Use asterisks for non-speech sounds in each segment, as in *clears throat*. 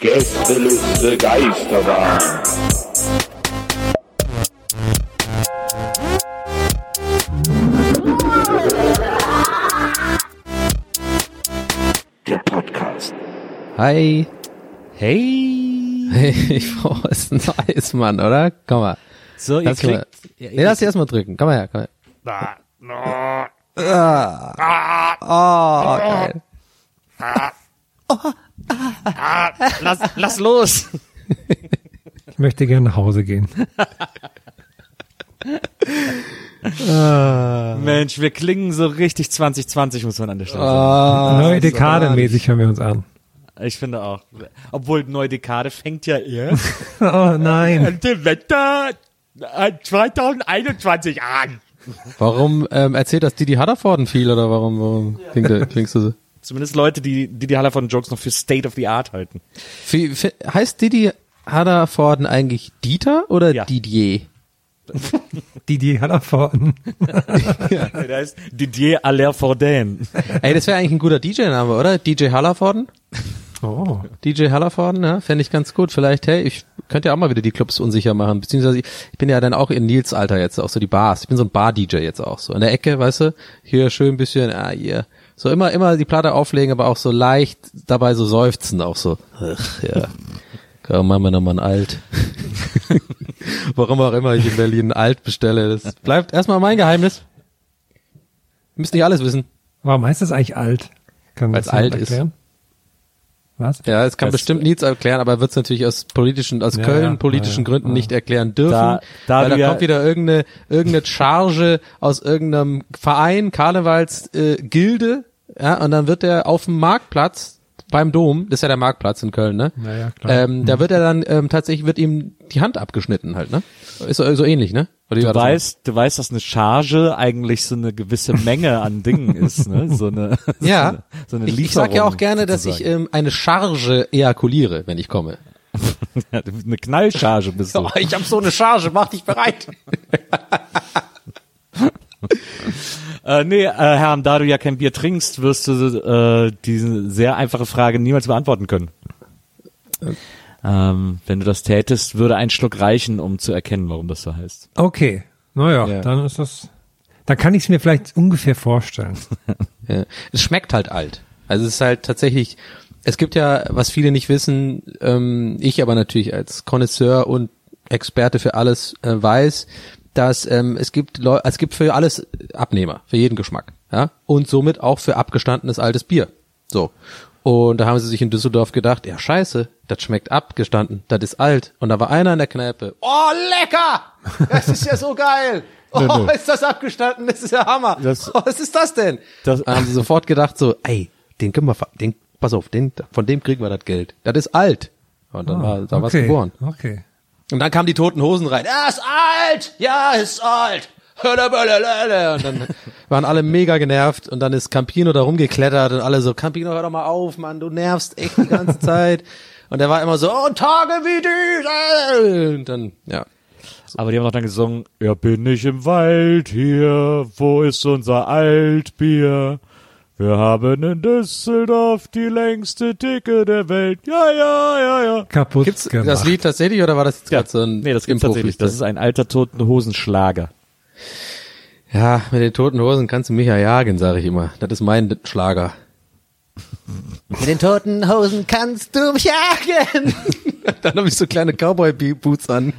Gästeliste Geisterbahn. Der Podcast. Hi. Hey. Hey, Frau ist ein Eismann, oder? Komm mal. So, ihr Lass mal. kriegt, Nee, lass dich erstmal drücken. Komm mal her, komm her. Ah. Oh, geil. lass, lass los. Ich möchte gerne nach Hause gehen. Mensch, wir klingen so richtig 2020, muss man an der Stelle sagen. Ah, Neue Dekade mäßig hören wir uns an. Ich finde auch. Obwohl neue Dekade fängt ja erst *laughs* Oh nein. dem Wetter 2021 an. Warum ähm, erzählt das Didi Hudderford viel oder warum, warum klingt, der- klingst du so? Zumindest Leute, die die, die Hallervorden Jokes noch für State of the Art halten. Wie, wie, heißt Didi Hudderford eigentlich Dieter oder Ja. Didier? Die, die Hallervorden. Der heißt Didier Allerforden. Ey, das wäre eigentlich ein guter DJ-Name, oder? DJ Hallervorden? Oh. DJ Hallervorden, ja, fände ich ganz gut. Vielleicht, hey, ich könnte ja auch mal wieder die Clubs unsicher machen. Beziehungsweise ich, bin ja dann auch in Nils Alter jetzt, auch so die Bars. Ich bin so ein Bar-DJ jetzt auch so. In der Ecke, weißt du, hier schön ein bisschen, ah, hier. So immer, immer die Platte auflegen, aber auch so leicht dabei so seufzen, auch so. Ach, ja. Komm, machen wir nochmal ein Alt. *laughs* Warum auch immer ich in Berlin ein Alt bestelle. Das bleibt erstmal mein Geheimnis. Ihr müsst nicht alles wissen. Warum heißt das eigentlich alt? Das jemand alt ist. Was? Ja, es kann Das- bestimmt Nietz erklären, aber er wird es natürlich aus politischen, aus Ja, Köln politischen ja, Gründen ja. nicht erklären dürfen. Da- da weil da kommt wieder irgendeine, irgendeine Charge aus irgendeinem Verein, Karnevalsgilde, äh, Gilde, ja, und dann wird er auf dem Marktplatz beim Dom, das ist ja der Marktplatz in Köln, ne? Naja, klar. Ähm, da wird er dann ähm, tatsächlich wird ihm die Hand abgeschnitten halt, ne? Ist so, so ähnlich, ne? Oder Du weißt, du weißt, dass eine Charge eigentlich so eine gewisse Menge an Dingen ist, ne? So eine, *laughs* so Ja, eine, so eine ich, ich sag ja auch Lieferung gerne, dass ich sozusagen. ähm, eine Charge ejakuliere, wenn ich komme. *laughs* eine Knallcharge bist du. *laughs* Ich habe so eine Charge, mach dich bereit. Äh, nee, äh, Herr, da du ja kein Bier trinkst, wirst du äh, diese sehr einfache Frage niemals beantworten können. Ähm, wenn du das tätest, würde ein Schluck reichen, um zu erkennen, warum das so heißt. Okay. Naja, Ja. dann ist das. Da kann ich es mir vielleicht ungefähr vorstellen. *laughs* Ja. Es schmeckt halt alt. Also es ist halt tatsächlich, es gibt ja, was viele nicht wissen, ähm, ich aber natürlich als Connoisseur und Experte für alles äh, weiß, dass ähm, es gibt Leu es gibt für alles Abnehmer, für jeden Geschmack, ja, und somit auch für abgestandenes altes Bier. So. Und da haben sie sich in Düsseldorf gedacht, ja scheiße, das schmeckt abgestanden, das ist alt. Und da war einer in der Kneipe, oh lecker, das ist ja so geil. *laughs* Oh, ist das abgestanden? Das ist ja Hammer. Das- oh, was ist das denn? Das- da haben sie sofort gedacht so, ey, den können wir, den, pass auf, den, von dem kriegen wir das Geld. Das ist alt. Und dann war da war's okay. geboren. Okay. Und dann kamen die toten Hosen rein. Er ist alt! Ja, ist alt! Und dann waren alle mega genervt und dann ist Campino da rumgeklettert und alle so, Campino, hör doch mal auf, Mann, du nervst echt die ganze *laughs* Zeit. Und er war immer so, oh, Tage wie diese! Und dann, ja. Aber die haben doch dann gesungen, ja bin ich im Wald hier, wo ist unser Altbier? Wir haben in Düsseldorf die längste Theke der Welt. Ja, ja, ja, ja. Kaputt Gibt's gemacht. das Lied tatsächlich oder war das jetzt Ja, gerade so ein nee, das gibt's tatsächlich. Das ist ein alter toten Hosenschlager. Ja, mit den toten Hosen kannst du mich ja jagen, sage ich immer. Das ist mein Schlager. Mit den toten Hosen kannst du mich jagen. *laughs* Dann habe ich so kleine Cowboy-Boots an.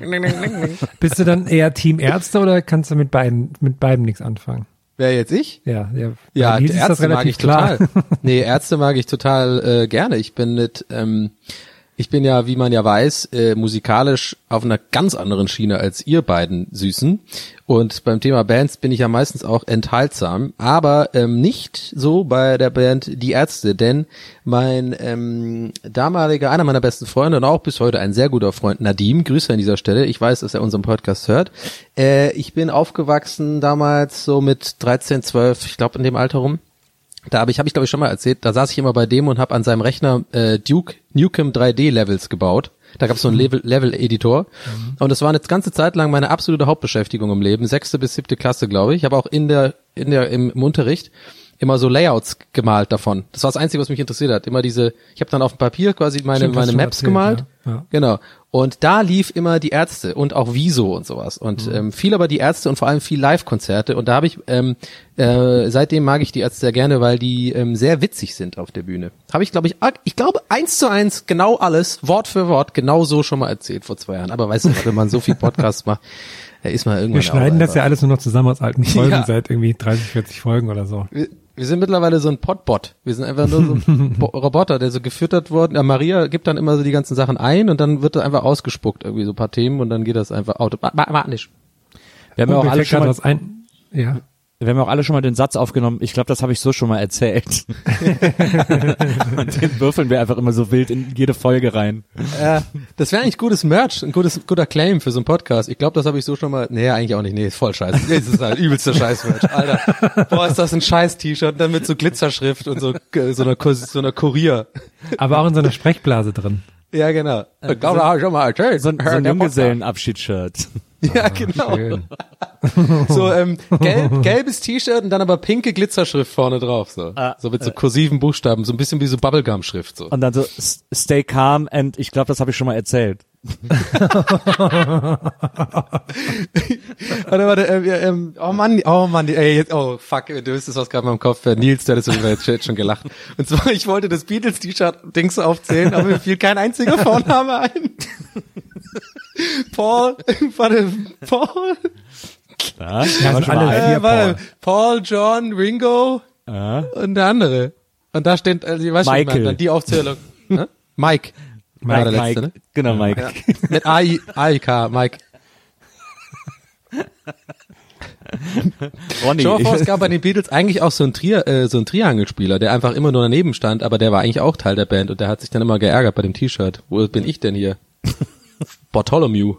Bist du dann eher Team Ärzte oder kannst du mit beiden, mit beiden nichts anfangen? Wer jetzt ich? Ja, ja. Ja, Ärzte mag ich total. nee, Ärzte mag ich total äh, gerne. Ich bin mit, ähm, ich bin ja, wie man ja weiß, äh, musikalisch auf einer ganz anderen Schiene als ihr beiden Süßen. Und beim Thema Bands bin ich ja meistens auch enthaltsam, aber ähm, nicht so bei der Band Die Ärzte, denn mein ähm, damaliger, einer meiner besten Freunde und auch bis heute ein sehr guter Freund, Nadim, Grüße an dieser Stelle, ich weiß, dass er unseren Podcast hört. Äh, ich bin aufgewachsen damals so mit 13, 12, ich glaube in dem Alter rum. Da habe ich, habe ich glaube ich schon mal erzählt, da saß ich immer bei dem und habe an seinem Rechner äh, Duke Nukem 3D Levels gebaut. Da gab es so einen Level- Level-Editor. Und das war eine ganze Zeit lang meine absolute Hauptbeschäftigung im Leben. Sechste bis siebte Klasse, glaube ich. Ich habe auch in der, in der, im, im Unterricht immer so Layouts gemalt davon. Das war das Einzige, was mich interessiert hat. Immer diese, ich habe dann auf dem Papier quasi meine, Stimmt, meine Maps erzählt, gemalt. ja. Ja. Genau. Und da lief immer die Ärzte und auch Wieso und sowas. Und ähm, viel aber die Ärzte und vor allem viel Live-Konzerte. Und da habe ich, ähm, äh, seitdem mag ich die Ärzte sehr gerne, weil die ähm, sehr witzig sind auf der Bühne. Habe ich, glaube ich, ich glaube eins zu eins genau alles, Wort für Wort, genau so schon mal erzählt vor zwei Jahren. Aber weißt du, wenn man so viel Podcasts macht, ist man irgendwann Wir schneiden das ja alles nur noch zusammen aus alten *laughs* Folgen Ja. seit irgendwie 30, 40 Folgen oder so. Wir, sind mittlerweile so ein Podbot. Wir sind einfach nur so ein *laughs* Bo Roboter, der so gefüttert worden. Ja, Maria gibt dann immer so die ganzen Sachen ein und dann wird da einfach ausgespuckt, irgendwie so ein paar Themen und dann geht das einfach automatisch. Wir haben ja auch alle schon mal, was ein. Ja. Wir haben ja auch alle schon mal den Satz aufgenommen. Ich glaube, das habe ich so schon mal erzählt. *laughs* Und den würfeln wir einfach immer so wild in jede Folge rein. Äh, das wäre eigentlich gutes Merch, ein gutes, guter Claim für so einen Podcast. Ich glaube, das habe ich so schon mal. Nee, eigentlich auch nicht. Nee, ist voll scheiße. Nee, das ist halt übelster Scheiß-Merch. Alter. Boah, ist das ein Scheiß-T-Shirt, dann mit so Glitzerschrift und so, äh, so einer, Kur- so einer Kurier. Aber auch in so einer Sprechblase drin. Ja, genau. Ich glaube, da habe ich schon mal erzählt. So, ein- so ein Junggesellenabschiedsshirt. *laughs* Ja, genau. Schön. *laughs* So ähm, gelb, *laughs* gelbes T-Shirt und dann aber pinke Glitzerschrift vorne drauf. So, so mit so kursiven Buchstaben, so ein bisschen wie so Bubblegum-Schrift. So. Und dann so, stay calm and ich glaube, das habe ich schon mal erzählt. Warte, warte, ähm, ja, ähm, oh Mann, oh Mann, ey, jetzt, oh fuck, du wüsstest, was gerade in meinem Kopf wäre. Nils, der hat jetzt jetzt schon gelacht. Und zwar, ich wollte das Beatles-T-Shirt-Dings aufzählen, aber mir fiel kein einziger Vorname ein. Paul, warte, Paul, Ja, Ja, sind alle äh, vier warte, Paul. Paul, John, Ringo Ja. und der andere. Und da steht, also, ich weiß schon, Michael. dann die Aufzählung. Hä? Mike. War der letzte, ne? Genau, Mike. Ja. Mit AI, AIK, Mike. Ronny. Dir mal vor, ich- es gab bei den Beatles eigentlich auch so einen, Tri äh, so einen Triangelspieler, der einfach immer nur daneben stand, aber der war eigentlich auch Teil der Band und der hat sich dann immer geärgert bei dem T-Shirt. Wo bin ich denn hier? Bartholomew.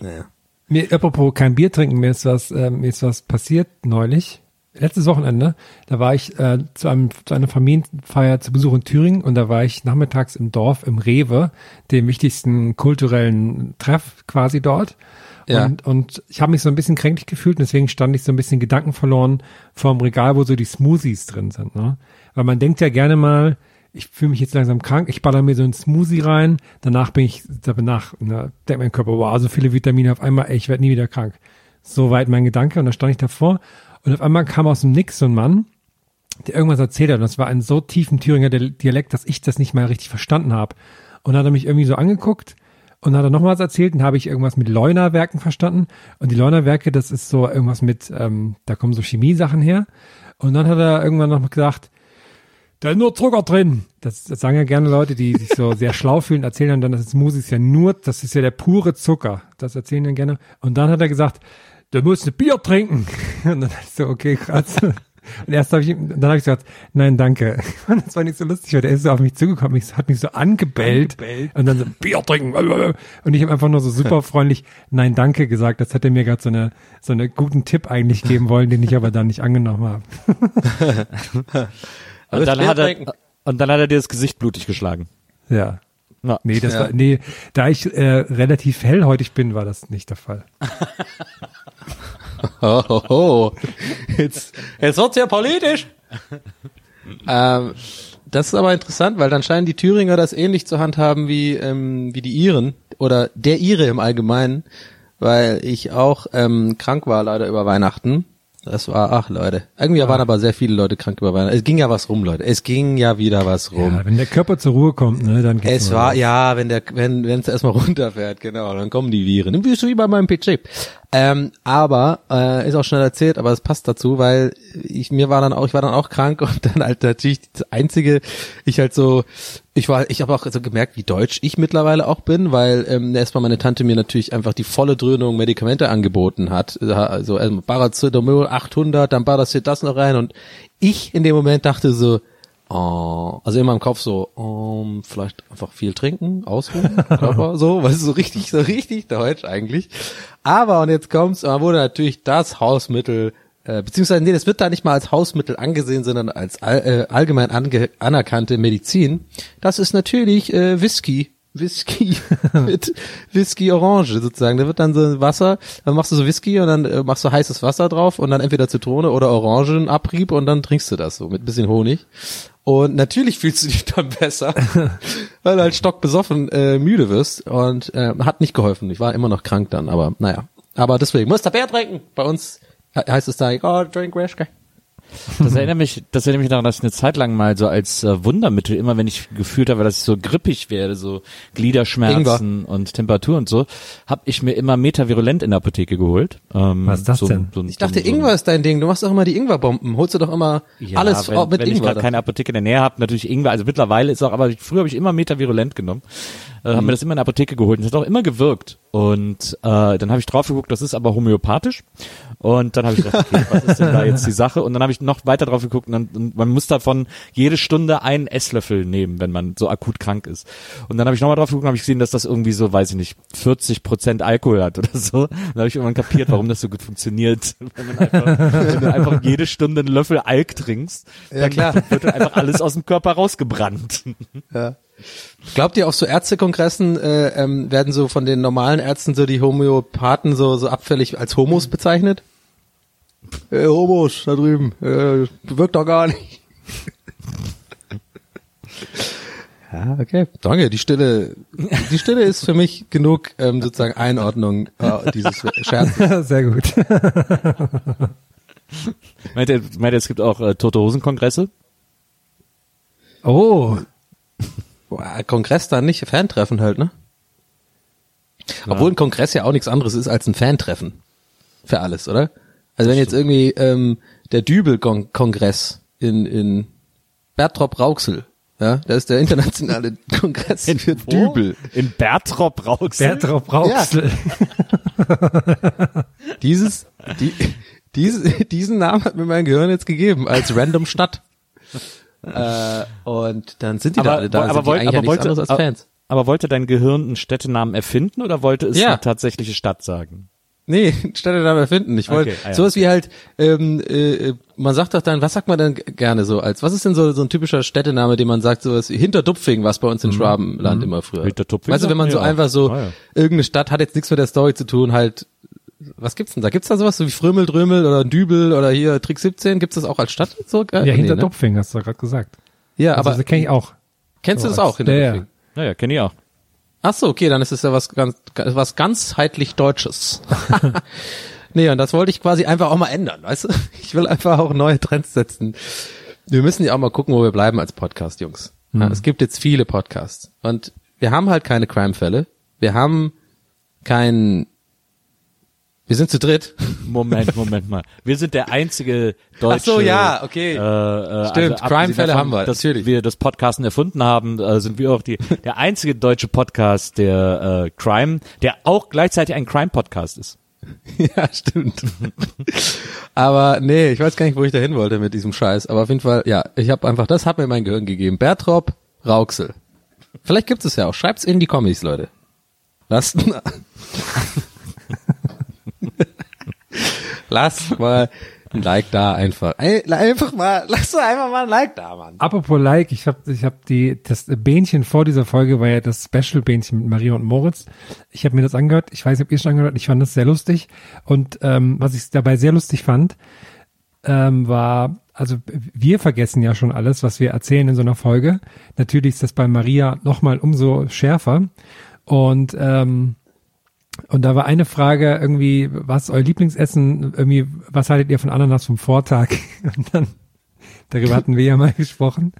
Naja. Mir, apropos kein Bier trinken, mir ist was, äh, mir ist was passiert neulich. Letztes Wochenende, da war ich äh, zu, einem, zu einer Familienfeier zu Besuch in Thüringen und da war ich nachmittags im Dorf, im Rewe, dem wichtigsten kulturellen Treff quasi dort. Ja. Und, und ich habe mich so ein bisschen kränklich gefühlt und deswegen stand ich so ein bisschen Gedanken verloren vor dem Regal, wo so die Smoothies drin sind. Ne? Weil man denkt ja gerne mal, ich fühle mich jetzt langsam krank, ich baller mir so einen Smoothie rein, danach bin ich, danach ne, denkt mein Körper, wow, so viele Vitamine auf einmal, ey, ich werde nie wieder krank. Soweit mein Gedanke und dann stand ich davor und auf einmal kam aus dem Nix so ein Mann, der irgendwas erzählt hat und das war ein so tiefen Thüringer Dialekt, dass ich das nicht mal richtig verstanden habe. Und dann hat er mich irgendwie so angeguckt und hat er noch was erzählt und habe ich irgendwas mit Leunerwerken verstanden. Und die Leunerwerke, das ist so irgendwas mit, ähm, da kommen so Chemiesachen her. Und dann hat er irgendwann noch gesagt, da ist nur Zucker drin. Das, das sagen ja gerne Leute, die sich so sehr schlau fühlen, erzählen dann, das ist Smoothie ist ja nur, das ist ja der pure Zucker. Das erzählen dann gerne. Und dann hat er gesagt, du musst ein Bier trinken. *laughs* Und dann dachte ich so, okay, krass. Und erst habe ich, ihm- dann habe ich gesagt, nein, danke. *laughs* Und das war nicht so lustig, weil der ist so auf mich zugekommen, mich, hat mich so angebellt, und dann so, Bier trinken. Und ich habe einfach nur so super freundlich, nein, danke gesagt. Das hätte mir gerade so eine, so einen guten Tipp eigentlich geben wollen, den ich aber dann nicht angenommen habe. *laughs* Und dann, hat er, und dann hat er dir das Gesicht blutig geschlagen. Ja. Ja. Nee, das Ja. war, nee, da ich äh, relativ hellhäutig bin, war das nicht der Fall. *laughs* Oh, oh, oh. Jetzt, jetzt wird's ja politisch. ähm, das ist aber interessant, weil dann scheinen die Thüringer das ähnlich zu handhaben wie, ähm, wie die Iren oder der Ire im Allgemeinen. weil ich auch ähm, krank war leider über Weihnachten. Das war, ach Leute, irgendwie waren aber sehr viele Leute krank über Weihnachten. Es ging ja was rum, Leute. Es ging ja wieder was rum. Ja, wenn der Körper zur Ruhe kommt, ne, dann geht's Es war, los. ja, wenn der, wenn, wenn es erstmal *laughs* runterfährt, genau, dann kommen die Viren. Wie so wie bei meinem PC. Ähm, aber, äh, ist auch schnell erzählt, aber es passt dazu, weil ich, mir war dann auch, ich war dann auch krank *laughs* und dann halt natürlich das einzige, ich halt so, ich war, ich habe auch so gemerkt, wie deutsch ich mittlerweile auch bin, weil ähm, erstmal meine Tante mir natürlich einfach die volle Dröhnung Medikamente angeboten hat. Also also Paracetamol 800, dann Paracet das noch rein und ich in dem Moment dachte so, Oh, also in meinem Kopf so, um, vielleicht einfach viel trinken, ausruhen, *laughs* Körper, so, du, so richtig, so richtig deutsch eigentlich. Aber, und jetzt kommt's, man wurde natürlich das Hausmittel, äh, beziehungsweise, nee, das wird da nicht mal als Hausmittel angesehen, sondern als all, äh, allgemein ange anerkannte Medizin. Das ist natürlich äh, Whisky. Whisky *laughs* mit Whisky Orange sozusagen. Da wird dann so Wasser, dann machst du so Whisky und dann äh, machst du heißes Wasser drauf und dann entweder Zitrone oder Orangenabrieb und dann trinkst du das so mit bisschen Honig. Und natürlich fühlst du dich *laughs* dann besser, *laughs* weil du halt stockbesoffen äh, müde wirst und äh, hat nicht geholfen. Ich war immer noch krank dann, aber naja. Aber deswegen muss der Bär trinken. Bei uns heißt es da, oh, drink Rashka. Das erinnert mich, das erinnert mich daran, dass ich eine Zeit lang mal so als äh, Wundermittel, immer wenn ich gefühlt habe, dass ich so grippig werde, so Gliederschmerzen und Temperatur und so, habe ich mir immer Metavirulent in der Apotheke geholt. Ähm, Was ist das so, denn? So, Ich dachte, so, so, Ingwer ist dein Ding. Du machst doch immer die Ingwerbomben. Holst du doch immer Ja, alles wenn, auch mit wenn ich Ingwer. gerade keine Apotheke in der Nähe habe, natürlich Ingwer. Also mittlerweile ist auch, aber früher habe ich immer Metavirulent genommen, äh, Mhm. habe mir das immer in der Apotheke geholt und das hat auch immer gewirkt. Und äh, dann habe ich drauf geguckt, das ist aber homöopathisch. Und dann habe ich gedacht, okay, was ist denn da jetzt die Sache? Und dann habe ich noch weiter drauf geguckt und, dann, und man muss davon jede Stunde einen Esslöffel nehmen, wenn man so akut krank ist. Und dann habe ich nochmal drauf geguckt und habe ich gesehen, dass das irgendwie so, weiß ich nicht, 40 Prozent Alkohol hat oder so. Dann habe ich irgendwann kapiert, warum das so gut funktioniert. *laughs* Wenn, man einfach, wenn du einfach jede Stunde einen Löffel Alk trinkst, Ja, klar. wird dann einfach alles aus dem Körper rausgebrannt. Glaubt ihr auf so Ärztekongressen äh, ähm, werden so von den normalen Ärzten so die Homöopathen so so abfällig als Homos bezeichnet? Äh, Homos da drüben, äh, wirkt doch gar nicht. *laughs* ja, okay. Danke, die Stille, die Stille ist für mich genug ähm, sozusagen Einordnung äh, dieses Scherzes. *laughs* Sehr gut. *laughs* meint ihr, meint ihr, es gibt auch äh, Tote Hosen-Kongresse? Oh, Kongress dann nicht, Fantreffen halt, ne? Obwohl ein Kongress ja auch nichts anderes ist als ein Fantreffen. Für alles, oder? Also wenn jetzt irgendwie ähm, der Dübel-Kongress in, in Bertrop Rauxel, ja, das ist der internationale *laughs* Kongress für Wo? Dübel. In Bertrop Rauxel? Bertrop Rauxel. *laughs* Dieses, die, *laughs* diese, diesen Namen hat mir mein Gehirn jetzt gegeben als random Stadt. Äh, und dann sind die da alle da, aber, wollt- aber wollte, anderes als aber- Fans. Aber wollte dein Gehirn einen Städtenamen erfinden oder wollte es Ja. eine tatsächliche Stadt sagen? Nee, *laughs* Städtenamen erfinden. Ich wollte Okay, ah ja. sowas wie halt, ähm, äh, man sagt doch dann, was sagt man denn gerne so als, was ist denn so, so ein typischer Städtename, den man sagt, sowas wie Hinterdupfing, was bei uns in Schwabenland immer früher. Mhm. Hintertupfing Weißt du, wenn man so ja einfach so. Ah, ja. irgendeine Stadt hat jetzt nichts mit der Story zu tun, halt, was gibt's denn da? Gibt's da sowas so wie Frömel, Drömel oder Dübel oder hier Trick 17? Gibt's das auch als Stadt? So, äh, Ja, nee, hinter ne? Dupfing, hast du gerade gesagt. Ja, Also, aber das kenne ich auch. kennst du so das als- auch, Hinterdupfing? Ja, ja. Naja, kenne ich auch. Ach so, okay, dann ist es ja was ganz, was ganzheitlich Deutsches. *laughs* nee, und das wollte ich quasi einfach auch mal ändern, weißt du? Ich will einfach auch neue Trends setzen. Wir müssen ja auch mal gucken, wo wir bleiben als Podcast, Jungs. Ja, es gibt jetzt viele Podcasts. Und wir haben halt keine Crime-Fälle. Wir haben kein, wir sind zu dritt. Moment, Moment mal. Wir sind der einzige deutsche. Ach so, ja, okay. Äh, äh, Stimmt, abgesehen Crime-Fälle haben wir, Dass natürlich. wir das Podcasten erfunden haben, äh, sind wir auch die, der einzige deutsche Podcast, der äh, Crime, der auch gleichzeitig ein Crime-Podcast ist. *laughs* ja, stimmt. aber nee, ich weiß gar nicht, wo ich da hin wollte mit diesem Scheiß. Aber auf jeden Fall, ja, ich habe einfach, das hat mir mein Gehirn gegeben. Bertrop Rauxel. Vielleicht gibt es ja auch. Schreibt's in die Kommis, Leute. Lasst, *laughs* *laughs* Lasst mal ein Like da einfach. Einfach mal, lasst doch einfach mal ein Like da, Mann. Apropos Like, ich habe ich hab die, das Bähnchen vor dieser Folge war ja das Special-Bähnchen mit Maria und Moritz. Ich habe mir das angehört, ich weiß nicht, ob ihr schon angehört ich fand das sehr lustig. Und ähm, was ich dabei sehr lustig fand, ähm, war, also wir vergessen ja schon alles, was wir erzählen in so einer Folge. Natürlich ist das bei Maria nochmal umso schärfer. Und ähm, Und da war eine Frage irgendwie, was euer Lieblingsessen? Irgendwie, was haltet ihr von Ananas vom Vortag? *laughs* Und dann, darüber hatten wir ja mal *laughs* gesprochen,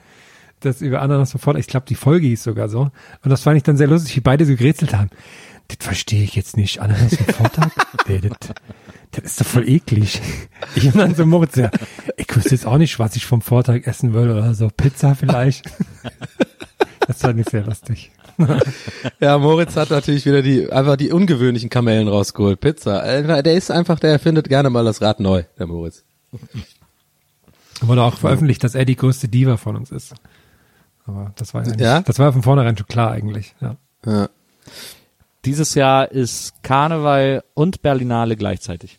dass über Ananas vom Vortag, ich glaube, die Folge hieß sogar so. Und das fand ich dann sehr lustig, wie beide so gerätselt haben. Das verstehe ich jetzt nicht. Ananas vom Vortag? *laughs* nee, das, das ist doch voll eklig. Ich und dann so Moritz, ja, ich wüsste jetzt auch nicht, was ich vom Vortag essen will oder so. Pizza vielleicht. Das fand ich sehr lustig. *laughs* Ja, Moritz hat natürlich wieder die, einfach die ungewöhnlichen Kamellen rausgeholt. Pizza. Der ist einfach, der erfindet gerne mal das Rad neu, der Moritz. Wurde auch veröffentlicht, dass er die größte Diva von uns ist. Aber das war ja, nicht, Ja? das war von vornherein schon klar eigentlich. Ja. Ja. Dieses Jahr ist Karneval und Berlinale gleichzeitig.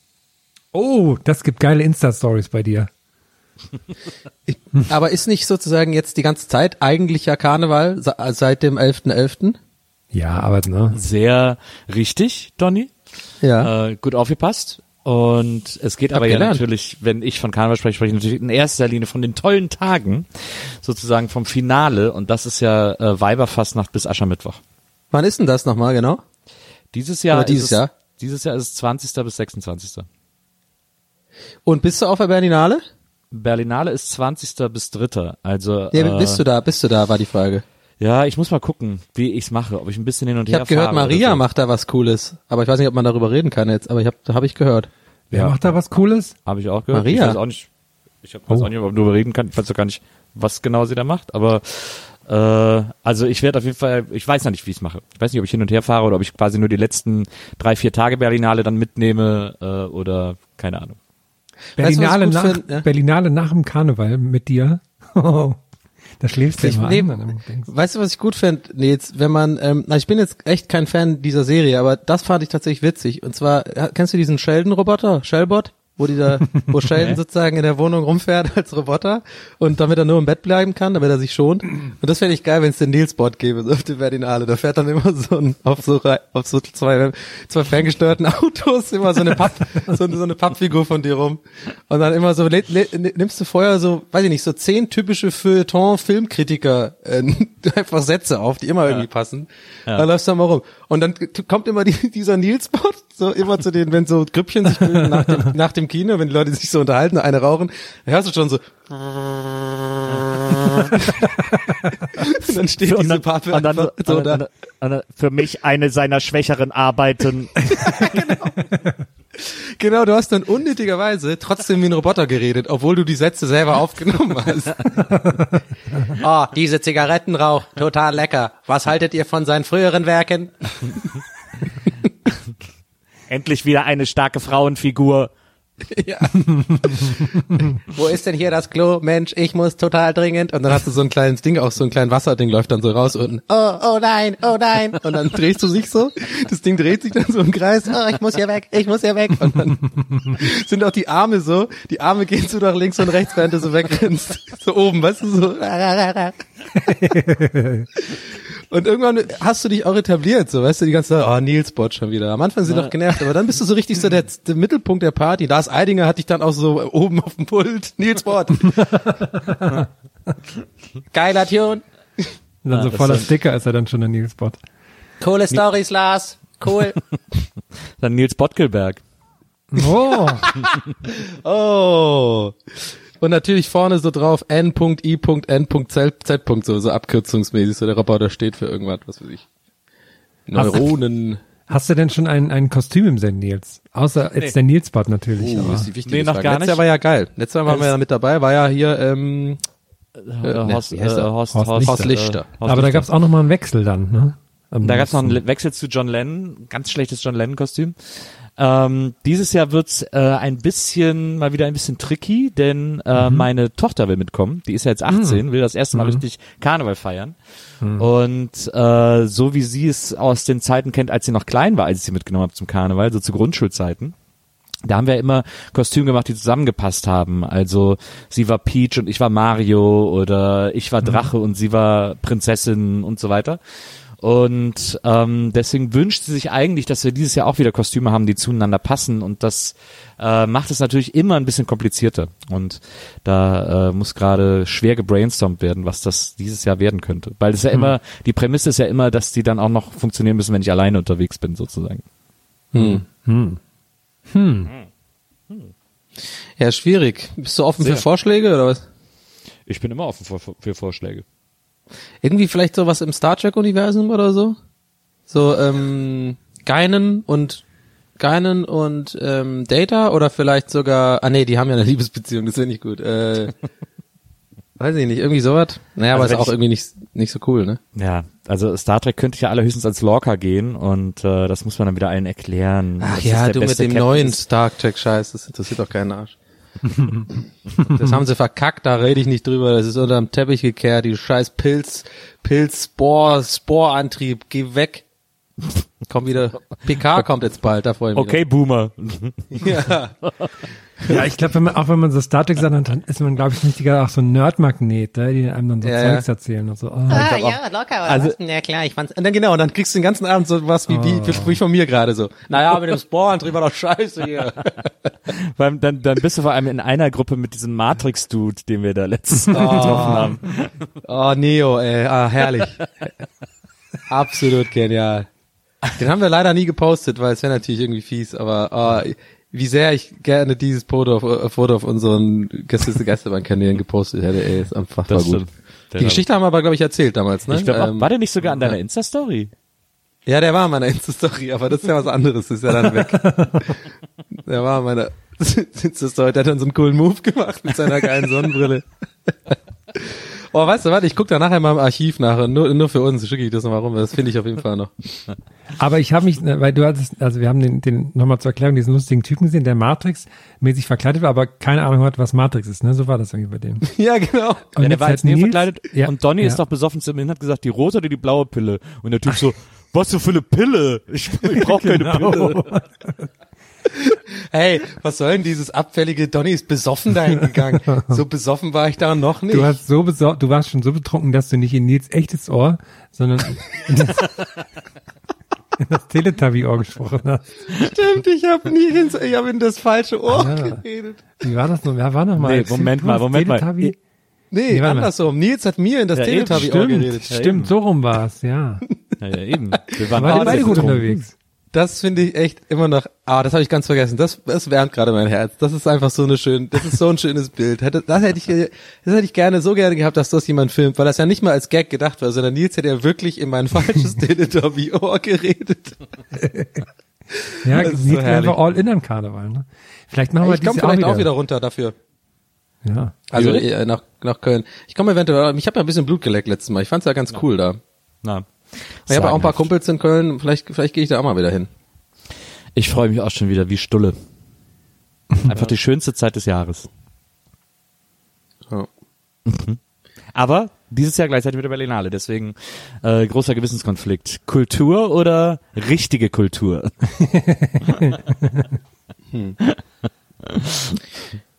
Oh, das gibt geile Insta-Stories bei dir. *laughs* Aber ist nicht sozusagen jetzt die ganze Zeit eigentlich ja Karneval se- seit dem 11.11.? Ja, aber ne, Sehr richtig, Donny. Ja. Äh, gut aufgepasst. Und es geht aber ja gelernt. natürlich, wenn ich von Karneval spreche, spreche ich natürlich in erster Linie von den tollen Tagen, sozusagen vom Finale. Und das ist ja äh, Weiberfastnacht bis Aschermittwoch. Wann ist denn das nochmal genau? Dieses Jahr Oder dieses ist es, Jahr? Dieses Jahr ist es 20. bis 26. Und bist du auf der Berlinale? Berlinale ist 20. bis 3. Also Ja, äh, bist du da? Bist du da, war die Frage. Ja, ich muss mal gucken, wie ich's mache, ob ich ein bisschen hin und Ich her habe gehört, Maria so. macht da was Cooles. Aber ich weiß nicht, ob man darüber reden kann jetzt, aber ich hab, da habe ich gehört. wer Ja. macht da was Cooles? Habe ich auch gehört. Maria. Ich weiß auch nicht, ich hab, weiß Oh. auch nicht, ob man darüber reden kann. Ich weiß auch gar nicht, was genau sie da macht, aber äh, also ich werde auf jeden Fall, ich weiß noch nicht, wie ich es mache. Ich weiß nicht, ob ich hin und her fahre oder ob ich quasi nur die letzten drei, vier Tage Berlinale dann mitnehme äh, oder keine Ahnung. Weißt du, Berlinale, nach, find, ja? Berlinale nach dem Karneval mit dir. *laughs* da schläfst du Ich immer und denkst, Weißt du, was ich gut finde, Nils? Wenn man, ähm, na, ich bin jetzt echt kein Fan dieser Serie, aber das fand ich tatsächlich witzig. Und zwar, ja, kennst du diesen Sheldon-Roboter, Shellbot? Wo dieser, *laughs* wo Sheldon sozusagen in der Wohnung rumfährt als Roboter und damit er nur im Bett bleiben kann, damit er sich schont. Und das fände ich geil, wenn es den Nils-Bot gäbe, so auf der Berlinale. Da fährt dann immer so ein, auf so, auf so zwei, zwei ferngesteuerten Autos immer so eine Papp, so, eine- so eine Pappfigur von dir rum. Und dann immer so, le, le, nimmst du vorher so, weiß ich nicht, so zehn typische Feuilleton-Filmkritiker, äh, *laughs* einfach Sätze auf, die immer irgendwie passen. Dann läufst du da mal rum. Und dann kommt immer die, dieser Nils-Bot, so immer zu den, wenn so Grüppchen sich bilden nach dem, *laughs* nach dem Kino, wenn die Leute sich so unterhalten, eine rauchen, dann hörst du schon so, *laughs* und dann steht diese Pappe und dann, einfach so und da. dann, und dann für mich eine seiner schwächeren Arbeiten. Genau, du hast dann unnötigerweise trotzdem wie ein Roboter geredet, obwohl du die Sätze selber aufgenommen hast. *laughs* oh, diese Zigarettenrauch, total lecker. Was haltet ihr von seinen früheren Werken? *laughs* Endlich wieder eine starke Frauenfigur. *laughs* Ja. *laughs* Wo ist denn hier das Klo? Mensch, ich muss total dringend. Und dann hast du so ein kleines Ding, auch so ein kleines Wasserding läuft dann so raus unten. Oh, oh nein, oh nein. Und dann drehst du dich so. Das Ding dreht sich dann so im Kreis. Oh, ich muss hier weg, ich muss hier weg. Und dann *laughs* sind auch die Arme so. Die Arme gehen so nach links und rechts, während du so wegrennst. So oben, weißt du, so. Und irgendwann hast du dich auch etabliert, so, weißt du, die ganze Zeit, oh, Nils Bot schon wieder. Am Anfang sind sie doch genervt, aber dann bist du so richtig so der, der Mittelpunkt der Party. Lars Eidinger hat dich dann auch so oben auf dem Pult. Nils Bot. *laughs* Geiler Tune. Und dann so das voller Sticker ist er dann schon der Nils-Bot. Coole Stories, Lars. Cool. *laughs* Dann Nils Bottkelberg. Oh, *laughs* Oh. Und natürlich vorne so drauf N.I.N.Z. so, so abkürzungsmäßig, so der Roboter steht für irgendwas, was weiß ich. Neuronen. hast du denn schon ein, ein Kostüm im Sinn, Nils? Außer jetzt der Nils-Bot natürlich. Oh, ist die wichtige Nee, noch Frage. gar Letztes Jahr nicht. war ja geil. Letztes Jahr waren wir ja mit dabei, war ja hier, ähm, Äh, nee, Horst, äh? Horst, Horst Horst, Horst äh, Lichter. Horst aber da Lichter. gab's auch noch mal einen Wechsel dann, ne? Am Da gab es noch einen Wechsel zu John Lennon, ganz schlechtes John Lennon-Kostüm. Ähm, dieses Jahr wird's äh, ein bisschen, mal wieder ein bisschen tricky, denn äh, Mhm. meine Tochter will mitkommen. Die ist ja jetzt 18, will das erste Mal richtig Karneval feiern. Mhm. Und äh, so wie sie es aus den Zeiten kennt, als sie noch klein war, als ich sie mitgenommen habe zum Karneval, so zu Grundschulzeiten, da haben wir immer Kostüme gemacht, die zusammengepasst haben. Also sie war Peach und ich war Mario oder ich war Drache und sie war Prinzessin und so weiter. Und ähm, deswegen wünscht sie sich eigentlich, dass wir dieses Jahr auch wieder Kostüme haben, die zueinander passen. Und das äh, macht es natürlich immer ein bisschen komplizierter. Und da äh, muss gerade schwer gebrainstormt werden, was das dieses Jahr werden könnte. Weil es ja immer, die Prämisse ist ja immer, dass die dann auch noch funktionieren müssen, wenn ich alleine unterwegs bin, sozusagen. Ja, schwierig. Bist du offen Sehr. für Vorschläge oder was? Ich bin immer offen für, für Vorschläge. Irgendwie vielleicht sowas im Star Trek Universum oder so? So ähm Geinen und Geinen und ähm, Data oder vielleicht sogar ah nee, die haben ja eine Liebesbeziehung, das finde ich gut. Äh, *laughs* weiß ich nicht, irgendwie sowas. Naja, aber Also ist wenn auch ich- irgendwie nicht nicht so cool, ne? Ja, also Star Trek könnte ja allerhöchstens als Lorca gehen und äh, das muss man dann wieder allen erklären. Ach Das ja, ist du mit dem Captain neuen ist- Star Trek Scheiß, das interessiert doch keinen Arsch. *laughs* das haben sie verkackt, da rede ich nicht drüber, das ist unterm Teppich gekehrt, die scheiß Pilz, Pilz, Spor, Sporantrieb, geh weg. Komm wieder, PK kommt jetzt bald, da freue ich mich. Okay, Boomer. noch. Ja. *laughs* Ja, ich glaube, wenn man, auch wenn man so Star Trek sagt, dann ist man, glaube ich, richtiger auch so ein Nerdmagnet, ne, die einem dann so Ja, Zeugs erzählen und so. Oh. Ah, ja, locker, oder Also- was? Ja, klar, ich fand's. Und dann genau, und dann kriegst du den ganzen Abend so was wie, wie, wie, wie von mir gerade so. Naja, mit dem Sporantrieb war doch scheiße hier. *laughs* Weil dann, dann bist du vor allem in einer Gruppe mit diesem Matrix-Dude, den wir da letztes Mal getroffen haben. Oh, Neo, ey, ah, herrlich. *laughs* Absolut genial. Den haben wir leider nie gepostet, weil es wäre natürlich irgendwie fies, aber oh, wie sehr ich gerne dieses Foto auf, äh, Foto auf unseren Gäste Geisterbahn-Kanälen gepostet hätte, ey, ist einfach Das gut. Die Geschichte haben wir aber, glaube ich, erzählt damals, ne? Ich glaube, Ähm, war der nicht sogar an deiner Insta-Story? Ja, der war in meiner Insta-Story, aber das ist ja was anderes, ist ja dann weg. *laughs* der war in meiner *laughs* Insta-Story, der hat dann so einen coolen Move gemacht mit seiner geilen Sonnenbrille. *laughs* oh, weißt du was, ich guck da nachher mal im Archiv nach, nur, nur für uns schicke ich das nochmal rum, das finde ich auf jeden Fall noch. Aber ich habe mich, weil du hattest, also wir haben den, den nochmal zur Erklärung diesen lustigen Typen gesehen, der Matrix mäßig verkleidet war, aber keine Ahnung hat, was Matrix ist, ne? So war das irgendwie bei dem. *laughs* Ja, genau. Und Ja, der jetzt war als Neo verkleidet ja, und Donny ja. ist doch besoffen zu ihm hin, hat gesagt, die rote oder die blaue Pille? Und der Typ so, was für eine Pille? Ich, ich brauche keine *laughs* Genau. Pille. *laughs* Hey, was soll denn dieses abfällige Donny ist besoffen dahin gegangen? *laughs* So besoffen war ich da noch nicht. Du hast so besor du warst schon so betrunken, dass du nicht in Nils echtes Ohr, sondern in das, *laughs* in das Teletubby-Ohr gesprochen hast. Stimmt, ich habe nie ins, ich habe in das falsche Ohr Ja. geredet. Wie war das noch? Wer war noch mal? Nee, Moment mal, Moment mal. Teletubby? Nee, Nee, warte mal. Nils hat mir in das Ja, Teletubby-Ohr geredet. stimmt, so rum war es, ja. Ja, ja, eben. Wir waren War die alle beide gut unterwegs. Das finde ich echt immer noch. Ah, das habe ich ganz vergessen. Das, das wärmt gerade mein Herz. Das ist einfach so eine schön. Das ist so ein schönes Bild. Hätte, das hätte ich, das hätte ich gerne so gerne gehabt, dass das jemand filmt, weil das ja nicht mal als Gag gedacht war, sondern Nils hätte ja wirklich in mein *laughs* falsches Teletubby-Ohr geredet. *laughs* Ja, Das ist so Nils herrlich. einfach all in an Karneval, ne? Vielleicht machen wir Ich komme vielleicht auch wieder runter dafür. Ja. Also äh, nach, nach Köln. Ich komme eventuell. Ich habe ja ein bisschen Blut geleckt letztes Mal. Ich fand's ja ganz cool da. Na, Ich habe auch ein paar. Kumpels in Köln. Vielleicht, vielleicht gehe ich da auch mal wieder hin. Ich freue mich auch schon wieder wie Stulle. *laughs* Einfach die schönste Zeit des Jahres. Ja. Aber dieses Jahr gleichzeitig mit der Berlinale, deswegen äh, großer Gewissenskonflikt. Kultur oder richtige Kultur? *laughs* *laughs*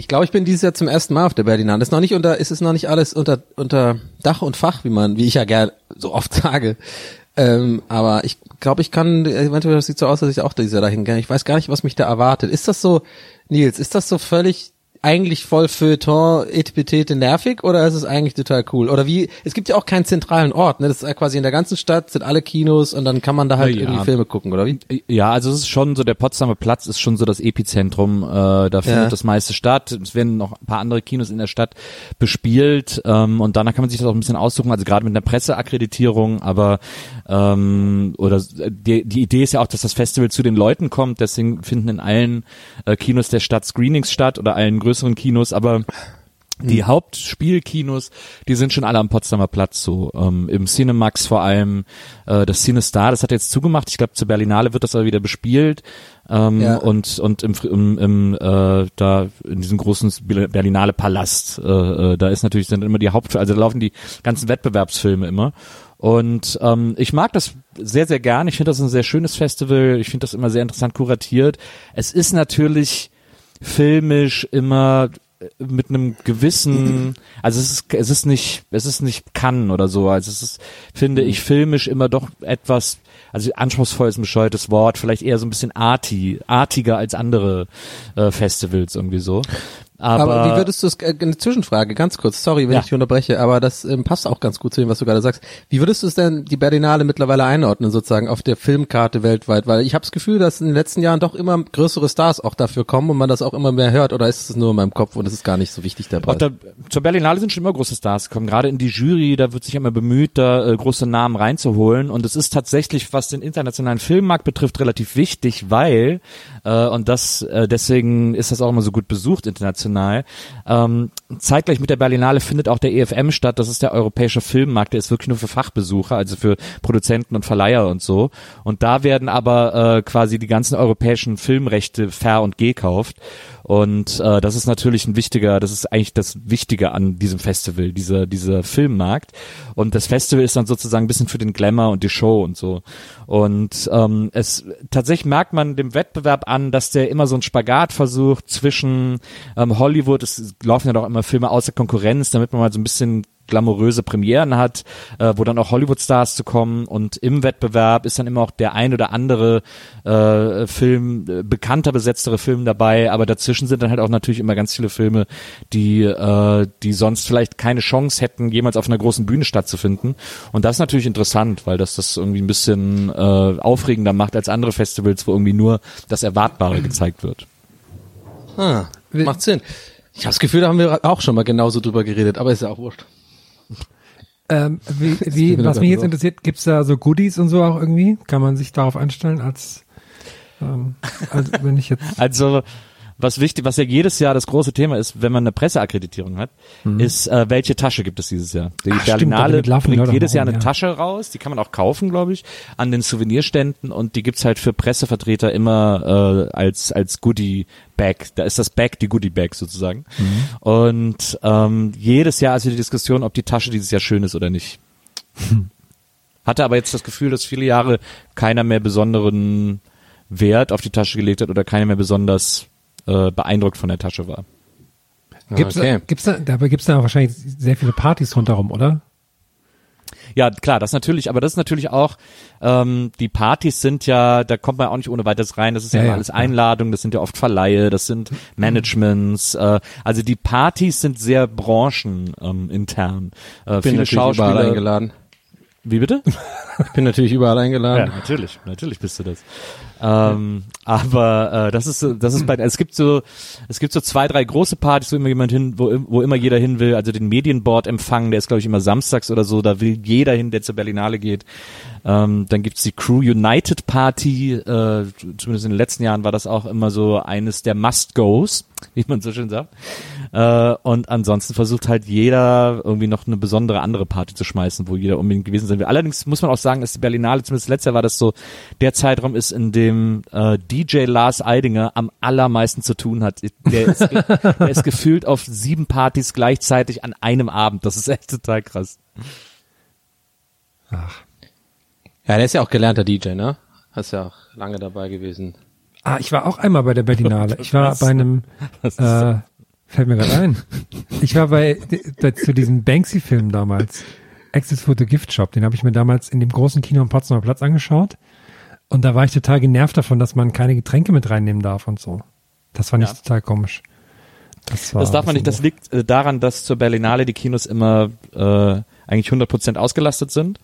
Ich glaube, ich bin dieses Jahr zum ersten Mal auf der Berlinale. Ist noch nicht unter, ist es noch nicht alles unter, unter Dach und Fach, wie man, wie ich ja gern so oft *laughs* sage. Ähm, aber ich glaube, ich kann, eventuell sieht so aus, dass ich auch dieses Jahr dahin gehe. Ich weiß gar nicht, was mich da erwartet. Ist das so, Nils, ist das so völlig eigentlich voll Feuilleton, etipetete nervig oder ist es eigentlich total cool? Oder wie, es gibt ja auch keinen zentralen Ort, ne? Das ist ja quasi in der ganzen Stadt, sind alle Kinos und dann kann man da halt Ja, ja. irgendwie Filme gucken, oder wie? Ja, also es ist schon so, der Potsdamer Platz ist schon so das Epizentrum, äh, da findet das meiste statt. Es werden noch ein paar andere Kinos in der Stadt bespielt ähm, und danach kann man sich das auch ein bisschen aussuchen, also gerade mit einer Presseakkreditierung, aber ähm, oder die, die Idee ist ja auch, dass das Festival zu den Leuten kommt, deswegen finden in allen äh, Kinos der Stadt Screenings statt oder allen größeren Kinos, aber die Hauptspielkinos, die sind schon alle am Potsdamer Platz so. Ähm, Im Cinemax vor allem, äh, das CineStar, das hat jetzt zugemacht. Ich glaube, zur Berlinale wird das aber wieder bespielt. Ähm, Ja. Und und im, im, im äh, da in diesem großen Berlinale Palast, äh, äh, da ist natürlich sind immer die Haupt, also da laufen die ganzen Wettbewerbsfilme immer. Und ähm, ich mag das sehr, sehr gern. Ich finde das ein sehr schönes Festival. Ich finde das immer sehr interessant kuratiert. Es ist natürlich filmisch immer äh, mit einem gewissen, also es ist, es ist nicht, es ist nicht Cannes oder so, also es ist, finde ich, filmisch immer doch etwas, also anspruchsvoll ist ein bescheuertes Wort, vielleicht eher so ein bisschen arty, artiger als andere äh, Festivals irgendwie so. Aber, Aber, wie würdest du es, äh, eine Zwischenfrage, ganz kurz, sorry, wenn Ja. ich dich unterbreche, aber das ähm, passt auch ganz gut zu dem, was du gerade sagst. Wie würdest du es denn, die Berlinale mittlerweile einordnen, sozusagen auf der Filmkarte weltweit? Weil ich habe das Gefühl, dass in den letzten Jahren doch immer größere Stars auch dafür kommen und man das auch immer mehr hört, oder ist es nur in meinem Kopf und es ist gar nicht so wichtig, Preis? da, zur Berlinale sind schon immer große Stars gekommen. Gerade in die Jury, da wird sich immer bemüht, da äh, große Namen reinzuholen. Und es ist tatsächlich, was den internationalen Filmmarkt betrifft, relativ wichtig, weil, äh, und das, äh, deswegen ist das auch immer so gut besucht international, ähm, zeitgleich mit der Berlinale findet auch der EFM statt. Das ist der europäische Filmmarkt. Der ist wirklich nur für Fachbesucher, also für Produzenten und Verleiher und so. Und da werden aber äh, quasi die ganzen europäischen Filmrechte ver- und gekauft. Und äh, das ist natürlich ein wichtiger, das ist eigentlich das Wichtige an diesem Festival, dieser, dieser Filmmarkt. Und das Festival ist dann sozusagen ein bisschen für den Glamour und die Show und so. Und ähm, es tatsächlich merkt man dem Wettbewerb an, dass der immer so einen Spagat versucht zwischen ähm, Hollywood, es laufen ja doch immer Filme außer Konkurrenz, damit man mal so ein bisschen glamouröse Premieren hat, äh, wo dann auch Hollywood-Stars zu kommen und im Wettbewerb ist dann immer auch der ein oder andere äh, Film, äh, bekannter besetztere Film dabei, aber dazwischen sind dann halt auch natürlich immer ganz viele Filme, die, äh, die sonst vielleicht keine Chance hätten, jemals auf einer großen Bühne stattzufinden und das ist natürlich interessant, weil das das irgendwie ein bisschen äh, aufregender macht als andere Festivals, wo irgendwie nur das Erwartbare gezeigt wird. Ah, macht Sinn. Ich habe das Gefühl, da haben wir auch schon mal genauso drüber geredet, aber ist ja auch wurscht. Ähm, wie, *laughs* wie, was mich jetzt so. interessiert, gibt's da so Goodies und so auch irgendwie? Kann man sich darauf einstellen als, ähm, als wenn ich jetzt Also was wichtig, was ja jedes Jahr das große Thema ist, wenn man eine Presseakkreditierung hat, ist, äh, welche Tasche gibt es dieses Jahr? Die Mhm. Ach, stimmt, Berlinale die bringt jedes Jahr eine ja. Tasche raus, die kann man auch kaufen, glaube ich, an den Souvenirständen und die gibt's halt für Pressevertreter immer äh, als als Goodie Bag. Da ist das Bag die Goodie Bag sozusagen. Mhm. Und ähm, jedes Jahr ist wieder die Diskussion, ob die Tasche dieses Jahr schön ist oder nicht. *laughs* Hatte aber jetzt das Gefühl, dass viele Jahre keiner mehr besonderen Wert auf die Tasche gelegt hat oder keiner mehr besonders äh, beeindruckt von der Tasche war. gibt's okay. da, gibt's da, dabei gibt's da wahrscheinlich sehr viele Partys rundherum, oder? Ja, klar, das natürlich, aber das ist natürlich auch, ähm, die Partys sind ja, da kommt man auch nicht ohne weiteres rein, das ist ja, Ja, alles klar. Einladungen, das sind ja oft Verleihe, das sind Managements, äh, also die Partys sind sehr branchenintern. Ähm, intern. äh, Bin viele Schauspieler. eingeladen. Wie bitte? Ich bin natürlich überall Ja, eingeladen. natürlich, natürlich bist du das. Ähm, aber äh, das ist das ist bei es gibt so es gibt so zwei drei große Partys, wo immer jemand hin, wo, wo immer jeder hin will. Also den Medienboard empfangen, der ist glaube ich immer samstags oder so. Da will jeder hin, der zur Berlinale geht. Ähm, dann gibt's die Crew United Party. Äh, zumindest in den letzten Jahren war das auch immer so eines der Must-Goes, *laughs* wie man so schön sagt. Äh, und ansonsten versucht halt jeder irgendwie noch eine besondere andere Party zu schmeißen, wo jeder unbedingt gewesen sein will. Allerdings muss man auch sagen, dass die Berlinale, zumindest letztes Jahr war das so, der Zeitraum ist, in dem äh, DJ Lars Eidinger am allermeisten zu tun hat. Der ist, *laughs* der ist gefühlt auf sieben Partys gleichzeitig an einem Abend. Das ist echt total krass. Ach. Ja, der ist ja auch gelernter DJ, ne? Hast ja auch lange dabei gewesen. Ah, ich war auch einmal bei der Berlinale. Ich war bei einem, *laughs* äh, fällt mir gerade ein. Ich war bei, bei zu diesem Banksy-Film damals. Access for the Gift Shop. Den habe ich mir damals in dem großen Kino am Potsdamer Platz angeschaut. Und da war ich total genervt davon, dass man keine Getränke mit reinnehmen darf und so. Das fand Ja. ich total komisch. Das, war Das darf man nicht. Das liegt äh, daran, dass zur Berlinale die Kinos immer äh, eigentlich 100% ausgelastet sind.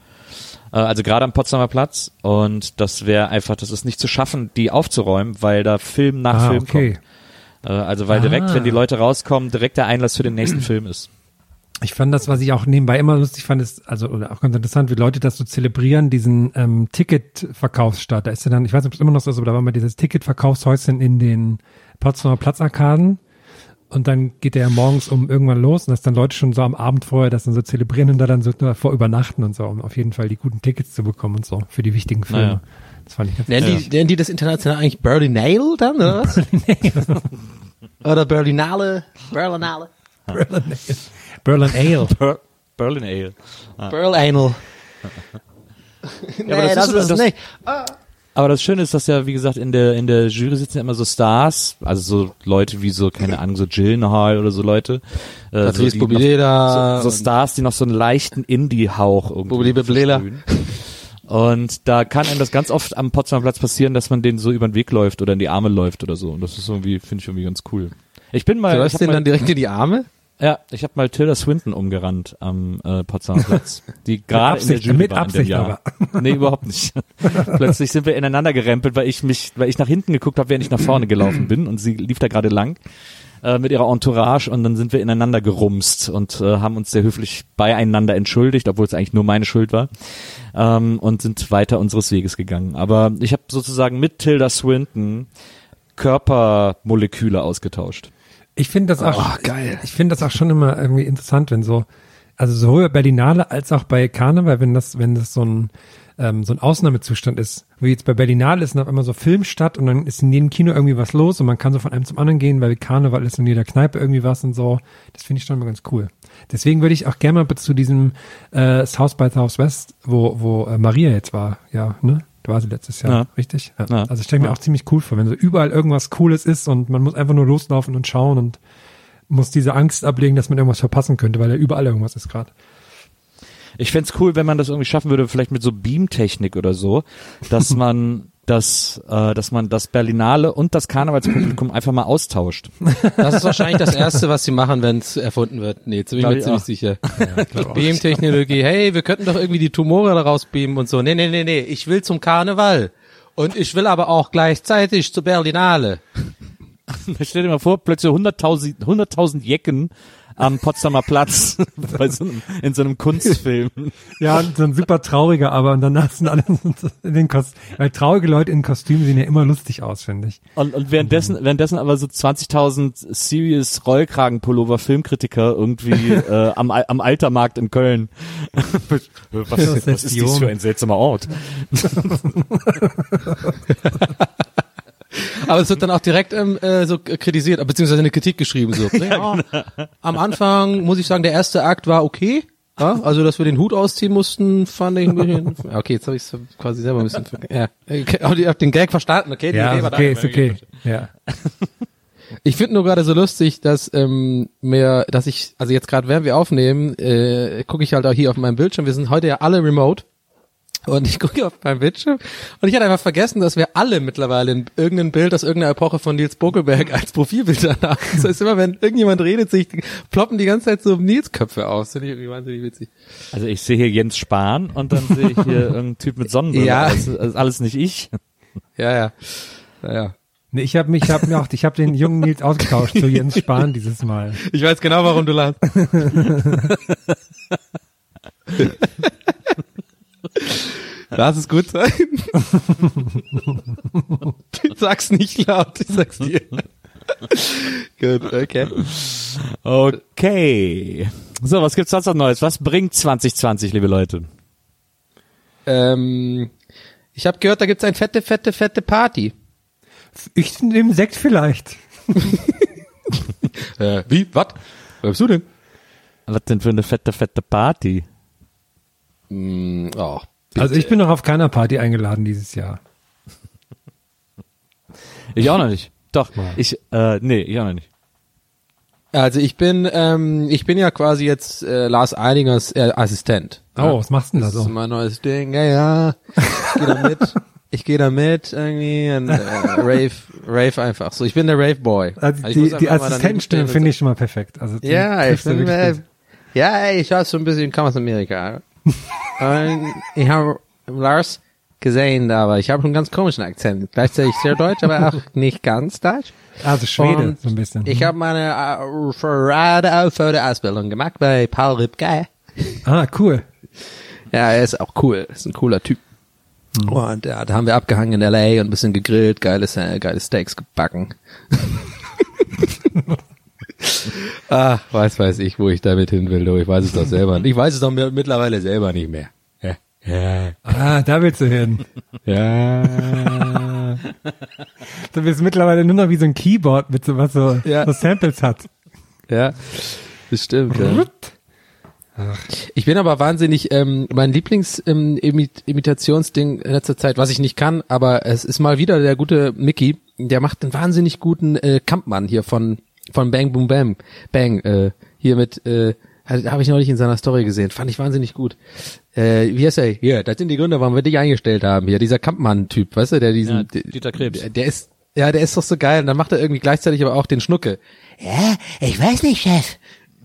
Äh, also gerade am Potsdamer Platz. Und das wäre einfach, das ist nicht zu schaffen, die aufzuräumen, weil da Film nach ah, Film okay. kommt. Äh, also weil direkt, Ah. wenn die Leute rauskommen, direkt der Einlass für den nächsten Film ist. Ich fand das, was ich auch nebenbei immer lustig fand, ist, also oder auch ganz interessant, wie Leute das so zelebrieren, diesen ähm, Ticketverkaufsstart. Da ist ja dann, ich weiß nicht, ob es immer noch so ist, aber da war mal dieses Ticketverkaufshäuschen in den Potsdamer Platzarkaden. Und dann geht der ja morgens um irgendwann los und dass dann Leute schon so am Abend vorher das dann so zelebrieren und da dann so vor übernachten und so, um auf jeden Fall die guten Tickets zu bekommen und so für die wichtigen Filme. Naja. Das fand ich ganz Nennen, die, nennen die das international eigentlich Berlinale dann, oder was? *laughs* oder Berlinale? Berlinale? Berlin Ale. Ber Berlin Ale. Berlinale. nee, aber das das, ist das- nee. Aber das Schöne ist, dass ja, wie gesagt, in der, in der Jury sitzen ja immer so Stars, also so Leute wie so, keine Ahnung, so Gyllenhaal oder so Leute. Äh, Patrice die noch- Bobbileda So, so Stars, die noch so einen leichten Indie-Hauch irgendwie. Und da kann einem das ganz oft am Potsdamer Platz passieren, dass man denen so über den Weg läuft oder in die Arme läuft oder so. Und das ist irgendwie, finde ich irgendwie ganz cool. Ich bin mal, Du läufst den mal dann direkt in die Arme? Ja, ich habe mal Tilda Swinton umgerannt am äh, Potsdamer Platz, die *laughs* gerade in der Jury mit war Absicht Jahr. *laughs* Nee, überhaupt nicht. *laughs* Plötzlich sind wir ineinander gerempelt, weil ich mich, weil ich nach hinten geguckt habe, während ich nach vorne gelaufen bin und sie lief da gerade lang äh, mit ihrer Entourage und dann sind wir ineinander gerumst und äh, haben uns sehr höflich beieinander entschuldigt, obwohl es eigentlich nur meine Schuld war ähm, und sind weiter unseres Weges gegangen. Aber ich habe sozusagen mit Tilda Swinton Körpermoleküle ausgetauscht. Ich finde das auch, Oh, geil. ich finde das auch schon immer irgendwie interessant, wenn so, also sowohl bei Berlinale als auch bei Karneval, wenn das, wenn das so ein, ähm, so ein Ausnahmezustand ist, wie jetzt bei Berlinale ist dann auf einmal so Film statt und dann ist in jedem Kino irgendwie was los und man kann so von einem zum anderen gehen, weil Karneval ist in jeder Kneipe irgendwie was und so. Das finde ich schon mal ganz cool. Deswegen würde ich auch gerne mal zu diesem äh, South by Southwest, wo, wo äh, Maria jetzt war, ja, ne? Da war sie letztes Jahr, Ja. richtig? Ja. Ja. Also ich stelle mir Ja. auch ziemlich cool vor, wenn so überall irgendwas Cooles ist und man muss einfach nur loslaufen und schauen und muss diese Angst ablegen, dass man irgendwas verpassen könnte, weil da überall irgendwas ist gerade. Ich fänd's cool, wenn man das irgendwie schaffen würde, vielleicht mit so Beamtechnik oder so, dass *laughs* man das, äh, dass man das Berlinale und das Karnevalspublikum einfach mal austauscht. Das ist wahrscheinlich das *laughs* Erste, was sie machen, wenn es erfunden wird. Nee, bin ich mir ich ziemlich auch. sicher. Beam-Technologie, hey, wir könnten doch irgendwie die Tumore daraus beamen und so. Nee, nee, nee, nee, ich will zum Karneval. Und ich will aber auch gleichzeitig zur Berlinale. *laughs* Stell dir mal vor, plötzlich 100.000 100.000 Jecken am Potsdamer Platz *laughs* bei so einem, in so einem Kunstfilm. Ja, so ein super trauriger, aber und danach sind alle in den Kostümen, weil traurige Leute in Kostümen sehen ja immer lustig aus, finde ich. Und, und währenddessen, währenddessen aber so 20.000 Serious Rollkragenpullover Filmkritiker irgendwie *laughs* äh, am, am Altermarkt in Köln. was, was ist dies für ein seltsamer Ort? *laughs* Aber es wird dann auch direkt ähm, äh, so kritisiert, beziehungsweise eine Kritik geschrieben. So. *laughs* Ja, am Anfang muss ich sagen, der erste Akt war okay. Ja, also, dass wir den Hut ausziehen mussten, fand ich ein bisschen. *laughs* Okay, jetzt habe ich es quasi selber ein bisschen. Ja, ich habe den Gag verstanden. Okay, die Ja, Idee war da. okay, ist okay. Ja. Ich finde nur gerade so lustig, dass ähm, mir, dass ich, also jetzt gerade während wir aufnehmen, äh, gucke ich halt auch hier auf meinem Bildschirm. Wir sind heute ja alle remote. Und ich gucke auf meinem Bildschirm und ich hatte einfach vergessen, dass wir alle mittlerweile in irgendein Bild aus irgendeiner Epoche von Nils Bokelberg als Profilbild haben. Das heißt, immer wenn irgendjemand redet, sich ploppen die ganze Zeit so Nils Köpfe aus. Finde ich irgendwie wahnsinnig witzig. Also ich sehe hier Jens Spahn und dann sehe ich hier irgendeinen Typ mit Sonnenbrille. Ja. Das ist, das ist alles nicht ich. Ja, ja. Ja, ja. Nee, ich habe mich, ich habe mir auch, ich habe den jungen Nils ausgetauscht zu Jens Spahn dieses Mal. Ich weiß genau, warum du lachst. *laughs* Lass es gut sein. *laughs* sag's nicht laut, ich sag's dir. gut, okay. Okay. So, was gibt's sonst noch Neues? Was bringt 2020, liebe Leute? Ähm, ich habe gehört, da gibt's ein fette, fette, fette Party. Ich nehme Sekt vielleicht. *laughs* Äh, wie? Was? Wer bist du denn? Was denn für eine fette, fette Party? Mm, oh, Also ich bin noch auf keiner Party eingeladen dieses Jahr. Ich auch noch nicht. Doch, ich, äh, nee, ich auch noch nicht. Also ich bin, ähm, ich bin ja quasi jetzt äh, Lars Einingers äh, Assistent. Oh, was machst du denn da Das ist so? mein neues Ding. Ja, ja. Ich gehe da mit. *laughs* Ich gehe da mit irgendwie und äh, Rave, Rave einfach. So, ich bin der Rave Boy. Also ich die, die mal Assistentenstimme finde ich schon mal perfekt. Also so. Ja, ich bin, äh, ja, ey, ich habe so ein bisschen, kam aus Amerika. Und ich habe Lars gesehen, aber ich habe einen ganz komischen Akzent. Gleichzeitig sehr deutsch, aber auch *laughs* nicht ganz deutsch. Also Schwede, Und so ein bisschen. Ich habe meine äh, Radio-Ausbildung gemacht bei Paul Ripke. ah, cool. Ja, er ist auch cool. Ist ein cooler Typ. Und ja, da haben wir abgehangen in L.A. und ein bisschen gegrillt, geiles, äh, geile Steaks gebacken. *laughs* *laughs* ah, weiß weiß ich, wo ich damit hin will. Du. Ich weiß es doch selber. Ich weiß es doch mi- mittlerweile selber nicht mehr. Ja. Ja. Ah, da willst du hin. ja. *laughs* Du bist mittlerweile nur noch wie so ein Keyboard mit so was so, Ja. so Samples hat. Ja, das stimmt. Ja. Ich bin aber wahnsinnig, ähm, mein Lieblings-Imitationsding in letzter Zeit, was ich nicht kann, aber es ist mal wieder der gute Mickey, der macht einen wahnsinnig guten äh, Kampmann hier von von Bang Boom Bam Bang äh, hier mit äh, habe ich neulich in seiner Story gesehen, fand ich wahnsinnig gut. Äh, wie heißt er? Hier, das sind die Gründe, warum wir dich eingestellt haben. Hier dieser Kampmann-Typ, weißt du, der diesen, Ja, Dieter Krebs. Der, der ist Ja, der ist doch so geil. Und dann macht er irgendwie gleichzeitig aber auch den Schnucke. Ja, ich weiß nicht, Chef.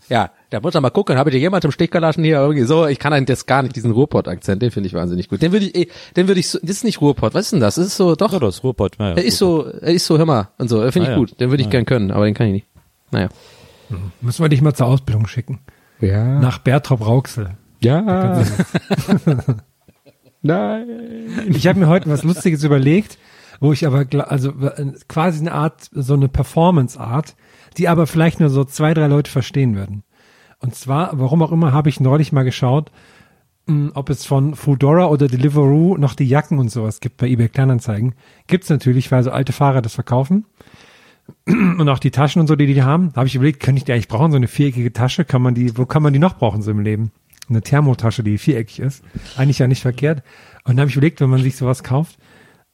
Ja, da muss er mal gucken, habe ich dir jemand im Stich gelassen hier irgendwie so, ich kann einen das gar nicht, diesen Ruhrpott-Akzent, den finde ich wahnsinnig gut. Den würde ich, eh, den würde ich so, das ist nicht Ruhrpott, was ist denn das? Das ist so, doch, Ja, das ist Ruhrpott. Ja, ja, er ist so, er ist so, hör mal, und so, finde ich Ah, ja. gut, den würde ich gern können, aber den kann ich nicht. Naja. Müssen wir dich mal zur Ausbildung schicken. Ja. Nach Bertrop Rauxel. Ja. *laughs* Nein. Ich habe mir heute was Lustiges überlegt, wo ich aber, also äh, quasi eine Art, so eine Performance-Art, die aber vielleicht nur so zwei, drei Leute verstehen würden. Und zwar, warum auch immer, habe ich neulich mal geschaut, mh, ob es von Foodora oder Deliveroo noch die Jacken und sowas gibt bei eBay Kleinanzeigen. Gibt's natürlich, weil so alte Fahrer das verkaufen. Und auch die Taschen und so, die die haben. Da habe ich überlegt, könnte ich die eigentlich brauchen, so eine viereckige Tasche? Kann man die, wo kann man die noch brauchen so im Leben? Eine Thermotasche, die viereckig ist. Eigentlich ja nicht verkehrt. Und dann habe ich überlegt, wenn man sich sowas kauft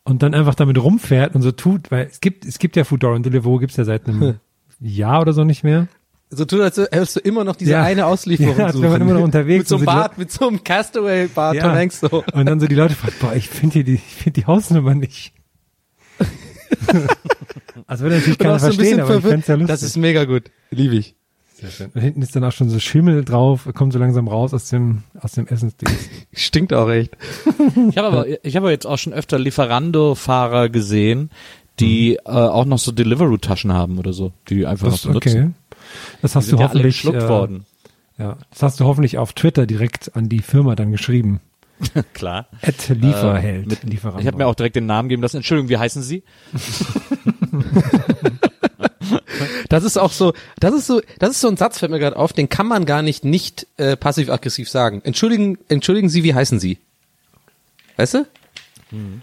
und dann einfach damit rumfährt und so tut, weil es gibt, es gibt ja Foodora und Deliveroo gibt's ja seit einem Jahr oder so nicht mehr. So tut, als hättest du immer noch diese Ja. eine Auslieferung Ja, suchen. immer noch unterwegs Mit so einem Bart, mit so einem Castaway-Bart, Tom Hanks so. Und dann so die Leute fragen, boah, ich finde hier die, ich finde die Hausnummer nicht. *laughs* also würde natürlich keiner verstehen, aber ich fände ja lustig. Das ist mega gut. Liebe ich. Und hinten ist dann auch schon so Schimmel drauf, kommt so langsam raus aus dem, aus dem Essensding. *laughs* Stinkt auch echt. Ich habe aber, ich habe jetzt auch schon öfter Lieferando-Fahrer gesehen, die äh, auch noch so Deliveroo-Taschen haben oder so, die einfach Das, noch benutzen. okay. Das Die hast sind du ja alle hoffentlich, geschluckt äh, worden. ja, das hast du hoffentlich auf Twitter direkt an die Firma dann geschrieben. *laughs* Klar. At Lieferheld. Äh, mit- Lieferando. Ich habe mir auch direkt den Namen geben lassen. Entschuldigung, wie heißen Sie? *laughs* Das ist auch so, das ist so, das ist so ein Satz, fällt mir gerade auf, den kann man gar nicht nicht äh, passiv-aggressiv sagen. Entschuldigen, entschuldigen Sie, wie heißen Sie? Weißt du?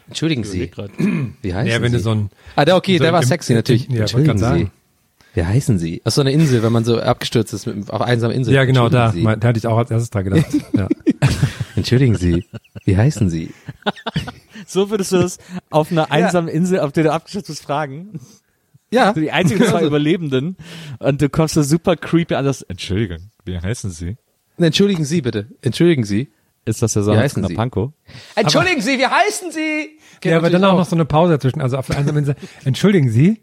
Entschuldigen Sie. Wie heißen ja, wenn Sie? du so ein, ah, der okay, so der war sexy im- natürlich. ja, entschuldigen Sie. sagen. Wie heißen Sie? Aus so einer Insel, wenn man so abgestürzt ist mit, auf einsamer Insel. ja genau, da, da hatte ich auch als erstes dran gedacht. *laughs* ja. Entschuldigen Sie. Wie heißen Sie? *laughs* So würdest du das auf einer einsamen Insel, auf der du abgestürzt bist, fragen. Ja. Die einzigen zwei Also, Überlebenden. Und du kommst so super creepy an das, Entschuldigung, wie heißen Sie? Entschuldigen Sie bitte. Entschuldigen Sie. Ist das der Wie Sonne heißen von Sie? Pankow? Entschuldigen Sie, wie heißen Sie? ja, aber dann auch noch so eine Pause dazwischen. Also auf der einsamen Insel, *laughs* entschuldigen Sie.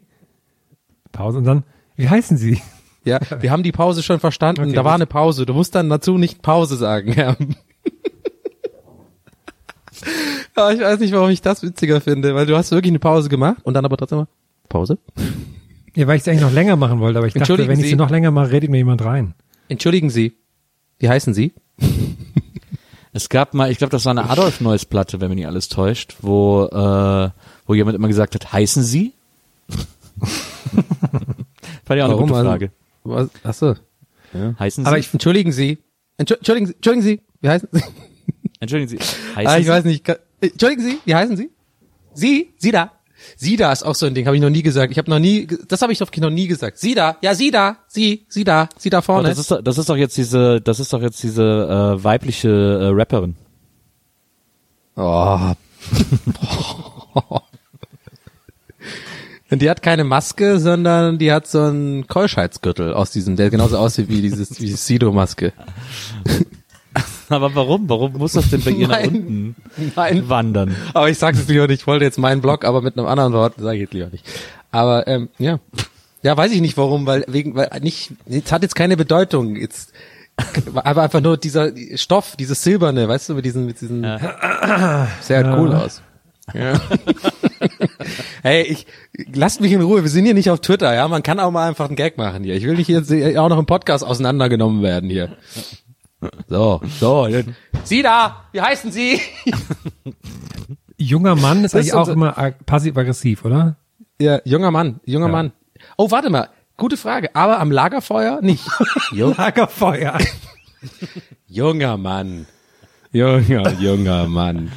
Pause und dann, wie heißen Sie? Ja, wir haben die Pause schon verstanden. Okay, da war eine Pause. Du musst dann dazu nicht Pause sagen. Ja. *laughs* ja, ich weiß nicht, warum ich das witziger finde, weil du hast wirklich eine Pause gemacht und dann aber trotzdem mal Pause. *laughs* Ja, weil ich es eigentlich noch länger machen wollte, aber ich dachte, wenn ich Sie. noch länger mache, redet mir jemand rein. Entschuldigen Sie. Wie heißen Sie? *laughs* Es gab mal, ich glaube, das war eine Adolf Neuss Platte, wenn mich nicht alles täuscht, wo, äh, wo jemand immer gesagt hat, heißen Sie? Fand ich auch eine gute Also, Frage. Was? Achso. Heißen Sie? Aber ich, entschuldigen Sie. Entschu- Entschuldigen Sie. Entschuldigen Sie. Wie heißen Sie? Entschuldigen Sie. Heißen Ah, ich Sie? weiß nicht. Ka- Entschuldigen Sie. Wie heißen Sie? Sie? Sie da? Sie da ist auch so ein Ding, habe ich noch nie gesagt. Ich habe noch nie, das habe ich doch noch nie gesagt. Sie da, ja, Sie da, Sie, Sie da, Sie da vorne. das ist doch, das ist doch jetzt diese, das ist doch jetzt diese äh, weibliche äh, Rapperin. Oh. *laughs* Und die hat keine Maske, sondern die hat so einen Keuschheitsgürtel aus diesem, der genauso aussieht wie dieses, wie Sido-Maske. *laughs* *laughs* Aber warum? Warum muss das denn bei ihr nach Nein. unten Nein. wandern? Aber ich sage es lieber nicht. Ich wollte jetzt meinen Blog, aber mit einem anderen Wort sage ich jetzt lieber nicht. Aber ähm, ja, ja, weiß ich nicht warum, weil wegen, weil nicht, es hat jetzt keine Bedeutung. Jetzt, aber einfach nur dieser Stoff, dieses Silberne, weißt du, mit diesen, mit diesen, *clears throat* sehr halt cool aus. Ja. *laughs* hey, ich lasst mich in Ruhe. Wir sind hier nicht auf Twitter, ja. Man kann auch mal einfach einen Gag machen hier. Ich will nicht jetzt auch noch im Podcast auseinandergenommen werden hier. So, so. Sie da, wie heißen Sie? Junger Mann ist Das eigentlich ist auch immer ag- passiv-aggressiv, oder? Ja, junger Mann, junger Mann. Oh, warte mal. Gute Frage. Aber am Lagerfeuer nicht. *laughs* Lagerfeuer. junger Mann. Junger, junger Mann.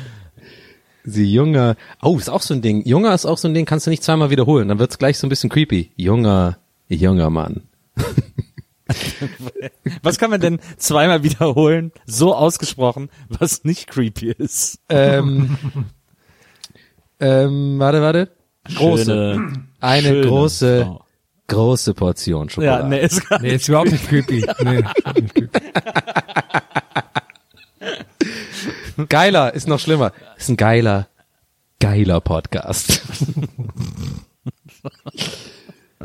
Sie junger. Oh, ist auch so ein Ding. Junger ist auch so ein Ding, kannst du nicht zweimal wiederholen. Dann wird's gleich so ein bisschen creepy. Junger, junger Mann. *laughs* *laughs* Was kann man denn zweimal wiederholen, so ausgesprochen, was nicht creepy ist? Ähm, ähm, warte, warte. Große. Schöne, Eine schöne große, Frau. große Portion Schokolade. Ja, nee, ist gar Nee, ist überhaupt nicht creepy. Nee, nicht creepy. Geiler, ist noch schlimmer. Ist ein geiler, geiler Podcast. *laughs*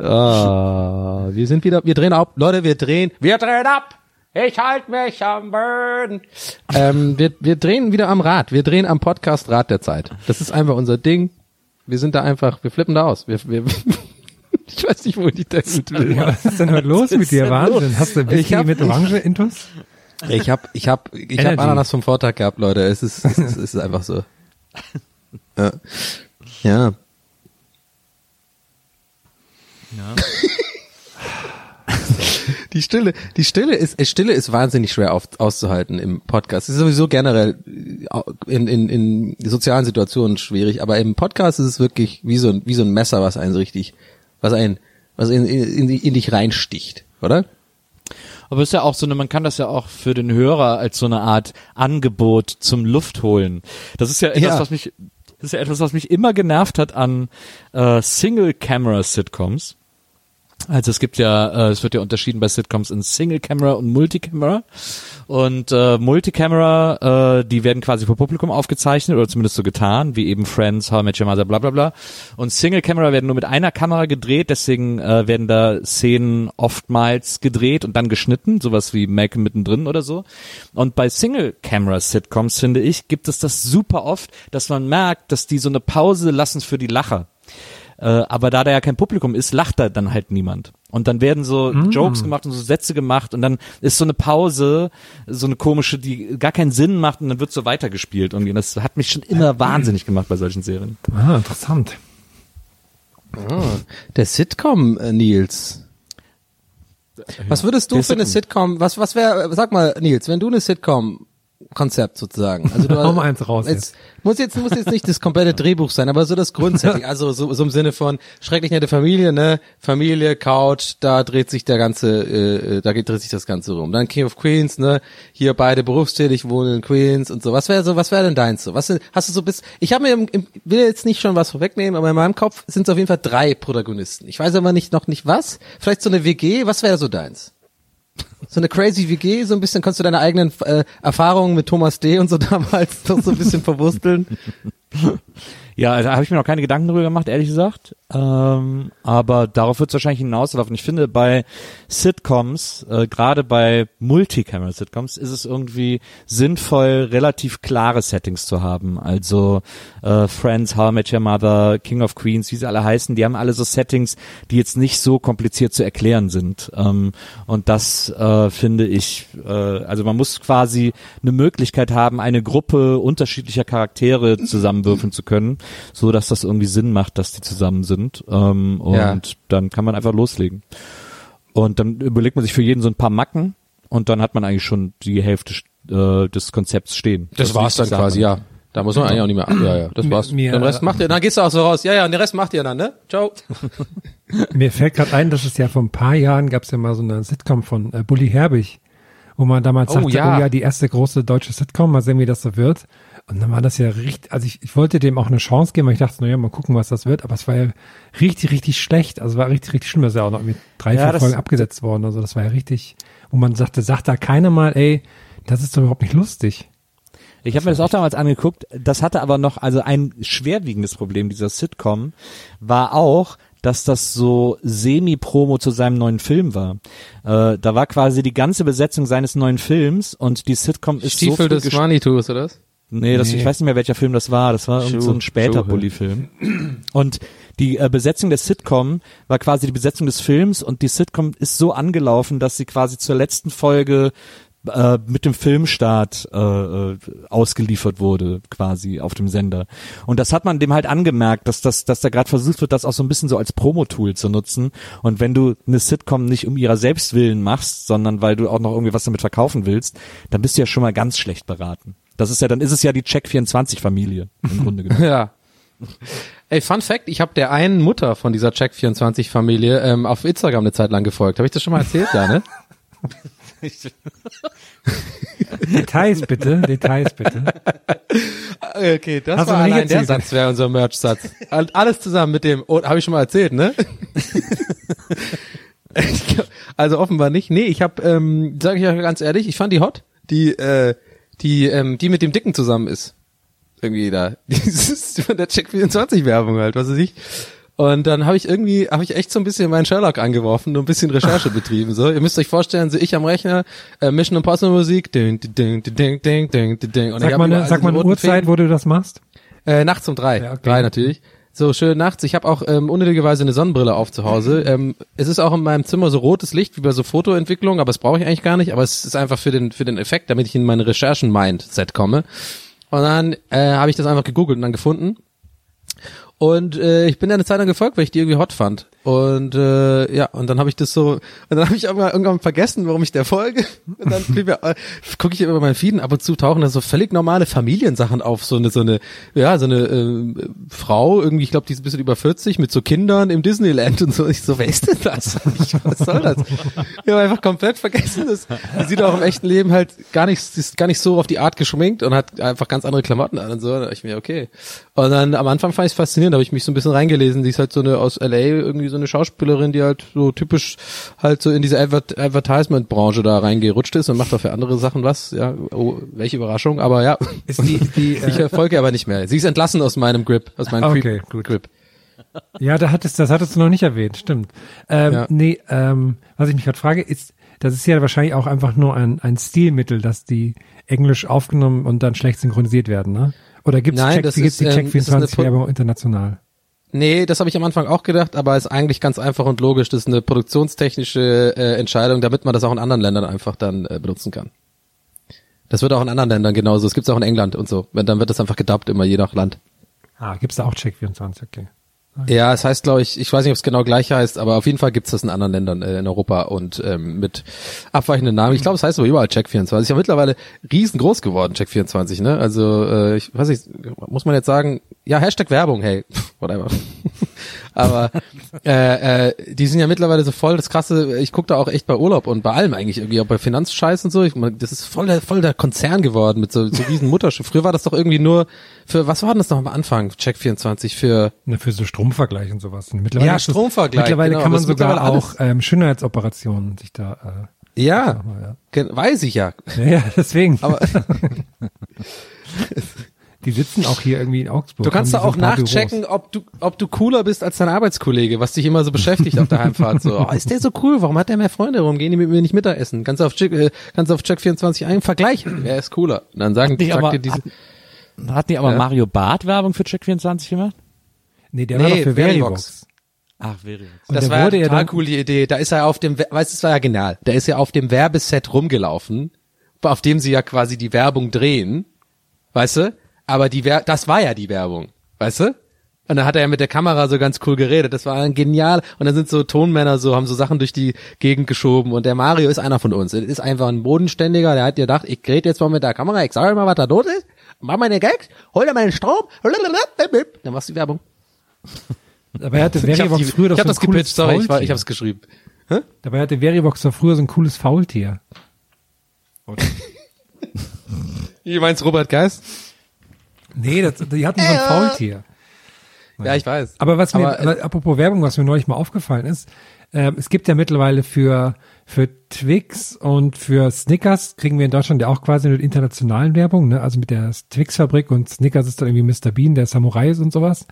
Ah, wir sind wieder, wir drehen ab. Leute, wir drehen, wir drehen ab. Ich halte mich am Boden. Ähm, wir, wir drehen wieder am Rad. Wir drehen am Podcast Rad der Zeit. Das ist einfach unser Ding. Wir sind da einfach, wir flippen da aus. Wir, wir, *laughs* ich weiß nicht, wo ich das will. Ja, was ist denn heute *laughs* los mit dir? Wahnsinn. Hast du Whisky hab- mit Orange intus? Ich hab, ich hab, ich hab. Ananas vom Vortag gehabt, Leute. Es ist, es ist, es ist einfach so. *laughs* Ja. ja. *laughs* Die Stille, die Stille ist, äh, Stille ist wahnsinnig schwer auf, auszuhalten im Podcast. Es ist sowieso generell äh, in, in, in sozialen Situationen schwierig, aber im Podcast ist es wirklich wie so ein, wie so ein Messer, was einen so richtig, was einen, was in, in, in, dich reinsticht, oder? Aber es ist ja auch so eine, man kann das ja auch für den Hörer als so eine Art Angebot zum Luftholen. Das ist ja etwas, Ja. was mich, das ist ja etwas, was mich immer genervt hat an äh, Single-Camera-Sitcoms. Also es gibt ja, äh, es wird ja unterschieden bei Sitcoms in Single Camera und Multicamera. Und äh, Multicamera, äh, die werden quasi vor Publikum aufgezeichnet oder zumindest so getan, wie eben Friends, How I Met Your Mother, bla bla bla. Und Single Camera werden nur mit einer Kamera gedreht, deswegen äh, werden da Szenen oftmals gedreht und dann geschnitten, sowas wie Malcolm mittendrin oder so. Und bei Single Camera Sitcoms, finde ich, gibt es das super oft, dass man merkt, dass die so eine Pause lassen für die Lacher. Äh, aber da da ja kein Publikum ist, lacht da dann halt niemand. Und dann werden so Jokes gemacht und so Sätze gemacht und dann ist so eine Pause, so eine komische, die gar keinen Sinn macht und dann wird so weitergespielt. Und das hat mich schon immer wahnsinnig gemacht bei solchen Serien. Ah, interessant. Der Sitcom, äh, Nils. Was würdest du Der für eine Sitcom, was, was wäre, sag mal, Nils, wenn du eine Sitcom Konzept sozusagen. Also du *laughs* mal eins raus Jetzt, muss jetzt muss jetzt nicht das komplette Drehbuch sein, aber so das Grundsetting. *laughs* Also so, so im Sinne von schrecklich nette Familie, ne? Familie, Couch, da dreht sich der ganze, äh, äh, da dreht sich das Ganze rum. Dann King of Queens, ne? Hier beide berufstätig, wohnen in Queens und so. Was wäre so, was wäre denn deins so? Was hast du so bis? Ich habe mir, im, im, will jetzt nicht schon was vorwegnehmen, aber in meinem Kopf sind es auf jeden Fall drei Protagonisten. Ich weiß aber nicht noch nicht was. Vielleicht so eine WG. Was wäre so deins? So eine crazy WG, so ein bisschen kannst du deine eigenen äh, Erfahrungen mit Thomas D. und so *laughs* damals noch so ein bisschen verwursteln. Ja, da habe ich mir noch keine Gedanken drüber gemacht, ehrlich gesagt. Ähm, aber darauf wird es wahrscheinlich hinauslaufen. Ich finde, bei Sitcoms, äh, gerade bei Multicamera-Sitcoms, ist es irgendwie sinnvoll, relativ klare Settings zu haben. Also äh, Friends, How I Met Your Mother, King of Queens, wie sie alle heißen, die haben alle so Settings, die jetzt nicht so kompliziert zu erklären sind. Ähm, und das äh, finde ich, äh, also man muss quasi eine Möglichkeit haben, eine Gruppe unterschiedlicher Charaktere zusammenwürfeln zu können, so dass das irgendwie Sinn macht, dass die zusammen sind. Ähm, und Ja. dann kann man einfach loslegen. Und dann überlegt man sich für jeden so ein paar Macken und dann hat man eigentlich schon die Hälfte äh, des Konzepts stehen. Das war's dann quasi, ja. Da muss man eigentlich auch nicht mehr. Ja, ja, das Mir- war's. mir- den Rest macht ihr, dann gehst du auch so raus. Ja, ja, und den Rest macht ihr dann, ne? Ciao. *laughs* Mir fällt gerade ein, dass es ja vor ein paar Jahren gab es ja mal so eine Sitcom von äh, Bully Herbig, wo man damals Oh, sagte, ja. oh ja, die erste große deutsche Sitcom, mal sehen, wie das so wird. Und dann war das ja richtig, also ich, ich wollte dem auch eine Chance geben, weil ich dachte, na ja, mal gucken, was das wird, aber es war ja richtig, richtig schlecht. Also war richtig, richtig schlimm. Das ist ja auch noch mit drei, Ja, vier Folgen abgesetzt worden. Also das war ja richtig, wo man sagte, sagt da keiner mal, ey, das ist doch überhaupt nicht lustig. Ich habe mir das auch damals angeguckt. Das hatte aber noch, also ein schwerwiegendes Problem dieser Sitcom war auch, dass das so Semi-Promo zu seinem neuen Film war. Äh, da war quasi die ganze Besetzung seines neuen Films und die Sitcom ist so Stiefel früh des Manitus, oder was? Nee, das, Nee. ich weiß nicht mehr, welcher Film das war. Das war irgend so ein Schuh- später Schuhe. Bully-Film. Und die äh, Besetzung der Sitcom war quasi die Besetzung des Films und die Sitcom ist so angelaufen, dass sie quasi zur letzten Folge äh, mit dem Filmstart äh, äh, ausgeliefert wurde, quasi auf dem Sender. Und das hat man dem halt angemerkt, dass das, dass da gerade versucht wird, das auch so ein bisschen so als Promo-Tool zu nutzen. Und wenn du eine Sitcom nicht um ihrer selbst willen machst, sondern weil du auch noch irgendwie was damit verkaufen willst, dann bist du ja schon mal ganz schlecht beraten. Das ist ja, dann ist es ja die Check24-Familie im *laughs* Grunde genommen. Ja. Ey, Fun Fact, ich habe der einen Mutter von dieser Check24-Familie ähm, auf Instagram eine Zeit lang gefolgt. Habe ich das schon mal erzählt? Ja, ne? *laughs* Details bitte, Details bitte. Okay, das Hast war allein der? Satz wäre unser Merch-Satz. All- Alles zusammen mit dem, oh, habe ich schon mal erzählt, ne? *laughs* Also offenbar nicht. Nee, ich habe, ähm, sage ich euch ganz ehrlich, ich fand die hot, die, äh, die, ähm, die mit dem Dicken zusammen ist. Irgendwie da. *laughs* Dieses von der Check24-Werbung halt, was weiß ich. Und dann habe ich irgendwie, habe ich echt so ein bisschen meinen Sherlock angeworfen und ein bisschen Recherche *laughs* betrieben. So, ihr müsst euch vorstellen, so ich am Rechner, äh, Mission Impossible Musik, ding, ding, ding, ding, ding, ding, ding. Und Sag mal, sag mal eine Uhrzeit, wo du das machst. Äh, nachts um drei. Ja, okay. Drei natürlich. So, schön nachts. Ich habe auch ähm, unnötigerweise eine Sonnenbrille auf zu Hause. Ähm, es ist auch in meinem Zimmer so rotes Licht wie bei so Fotoentwicklung, aber das brauche ich eigentlich gar nicht. Aber es ist einfach für den für den Effekt, damit ich in meine Recherchen-Mindset komme. Und dann äh, habe ich das einfach gegoogelt und dann gefunden. Und äh, ich bin da eine Zeit lang gefolgt, weil ich die irgendwie hot fand. Und äh, ja, und dann habe ich das so, und dann habe ich irgendwann, irgendwann vergessen, warum ich der folge. Und dann äh, gucke ich über meinen Feeden, ab und zu tauchen da so völlig normale Familiensachen auf. So eine, so eine, ja, so eine äh, Frau, irgendwie, ich glaube, die ist ein bisschen über 40, mit so Kindern im Disneyland und so. Ich so, wer ist denn das? *laughs* Ich, was soll das? Ich habe einfach komplett vergessen. Das, sieht auch im echten Leben halt gar nicht, sie ist gar nicht so auf die Art geschminkt und hat einfach ganz andere Klamotten an und so. Da dachte ich mir, okay. Und dann am Anfang fand ich es faszinierend, da habe ich mich so ein bisschen reingelesen. Die ist halt so eine aus LA, irgendwie so eine Schauspielerin, die halt so typisch halt so in diese Advert Advertisement-Branche da reingerutscht ist und macht auch für andere Sachen was. Ja, oh, welche Überraschung, aber ja. Ist die, *laughs* die, Ich äh, erfolge aber nicht mehr. Sie ist entlassen aus meinem Grip, aus meinem Okay, Creep gut. Grip. ja, da hattest, das hattest du noch nicht erwähnt, stimmt. Ähm, Ja. Nee, ähm, was ich mich gerade frage, ist, das ist ja wahrscheinlich auch einfach nur ein, ein Stilmittel, dass die Englisch aufgenommen und dann schlecht synchronisiert werden, ne? Oder gibt's Nein, Check, das gibt's ist, die ähm, Check das ist eine 24 Pro- Werbung international? Nee, das habe ich am Anfang auch gedacht, aber ist eigentlich ganz einfach und logisch. Das ist eine produktionstechnische äh, Entscheidung, damit man das auch in anderen Ländern einfach dann äh, benutzen kann. Das wird auch in anderen Ländern genauso. Es gibt's auch in England und so. Dann wird das einfach gedubbt immer je nach Land. Ah, gibt's da auch Check 24, okay. Ja, es heißt, glaube ich, ich weiß nicht, ob es genau gleich heißt, aber auf jeden Fall gibt's das in anderen Ländern äh, in Europa und ähm, mit abweichenden Namen. Ich glaube, es heißt aber überall Check24. Ist ja mittlerweile riesengroß geworden, Check24, ne? Also, äh, ich weiß nicht, muss man jetzt sagen, ja, Hashtag Werbung, hey, *laughs* whatever. Aber äh, äh, die sind ja mittlerweile so voll das krasse, ich gucke da auch echt bei Urlaub und bei allem eigentlich irgendwie, auch bei Finanzscheiß und so. Ich, mein, das ist voll der, voll der Konzern geworden mit so, so riesen Mutterschiff. Früher war das doch irgendwie nur für, was war denn das noch am Anfang? Check24 für Ne, für so Stromvergleich und sowas. Mittlerweile Ja, ist das- Stromvergleich, Mittlerweile genau, kann man sogar auch ähm, Schönheitsoperationen sich da, Ja, äh, ja. gen- weiß ich ja. Ja, ja, deswegen. Aber *laughs* *laughs* die sitzen auch hier irgendwie in Augsburg. du kannst da haben auch nachchecken, Büros. ob du, ob du cooler bist als dein Arbeitskollege, was dich immer so beschäftigt auf der Heimfahrt. So, oh, ist der so cool? Warum hat der mehr Freunde? Warum gehen die mit mir nicht Mittagessen? Kannst du auf Check, äh, kannst du auf Check 24 ein vergleichen? Wer ist cooler? Und dann sagen sagt aber- dir diese, hat- Hat die aber Ja. Mario Barth Werbung für Check24 gemacht? Nee, der war Nee, doch für Verivox. Ach, Verivox. Das war ja wurde ja total dann- cool, die Idee. Da ist er auf dem, We- weißt du, das war ja genial. Der ist ja auf dem Werbeset rumgelaufen, auf dem sie ja quasi die Werbung drehen. Weißt du? Aber die Wer das war ja die Werbung. Weißt du? Und dann hat er ja mit der Kamera so ganz cool geredet. Das war dann genial. Und dann sind so Tonmänner so, haben so Sachen durch die Gegend geschoben. Und der Mario ist einer von uns. Er ist einfach ein Bodenständiger. Der hat gedacht, ich rede jetzt mal mit der Kamera, ich sage mal, was da los ist. Mach meine Gags, hol dir meinen Strom. Dann machst du die Werbung. Dabei hatte Verivox früher doch ich hab so das gepitcht, sorry, ich, war, ich hab's geschrieben. Dabei hatte Verivox doch früher so ein cooles Faultier. *laughs* Wie meinst Robert Geist? Nee, das, die hatten so ein Faultier. Ja, ich weiß. Aber was mir, Aber, äh, apropos Werbung, was mir neulich mal aufgefallen ist, ähm, es gibt ja mittlerweile für, für Twix und für Snickers kriegen wir in Deutschland ja auch quasi mit internationalen Werbung, ne? Also mit der Twix-Fabrik und Snickers ist dann irgendwie Mr. Bean, der Samurai ist und sowas.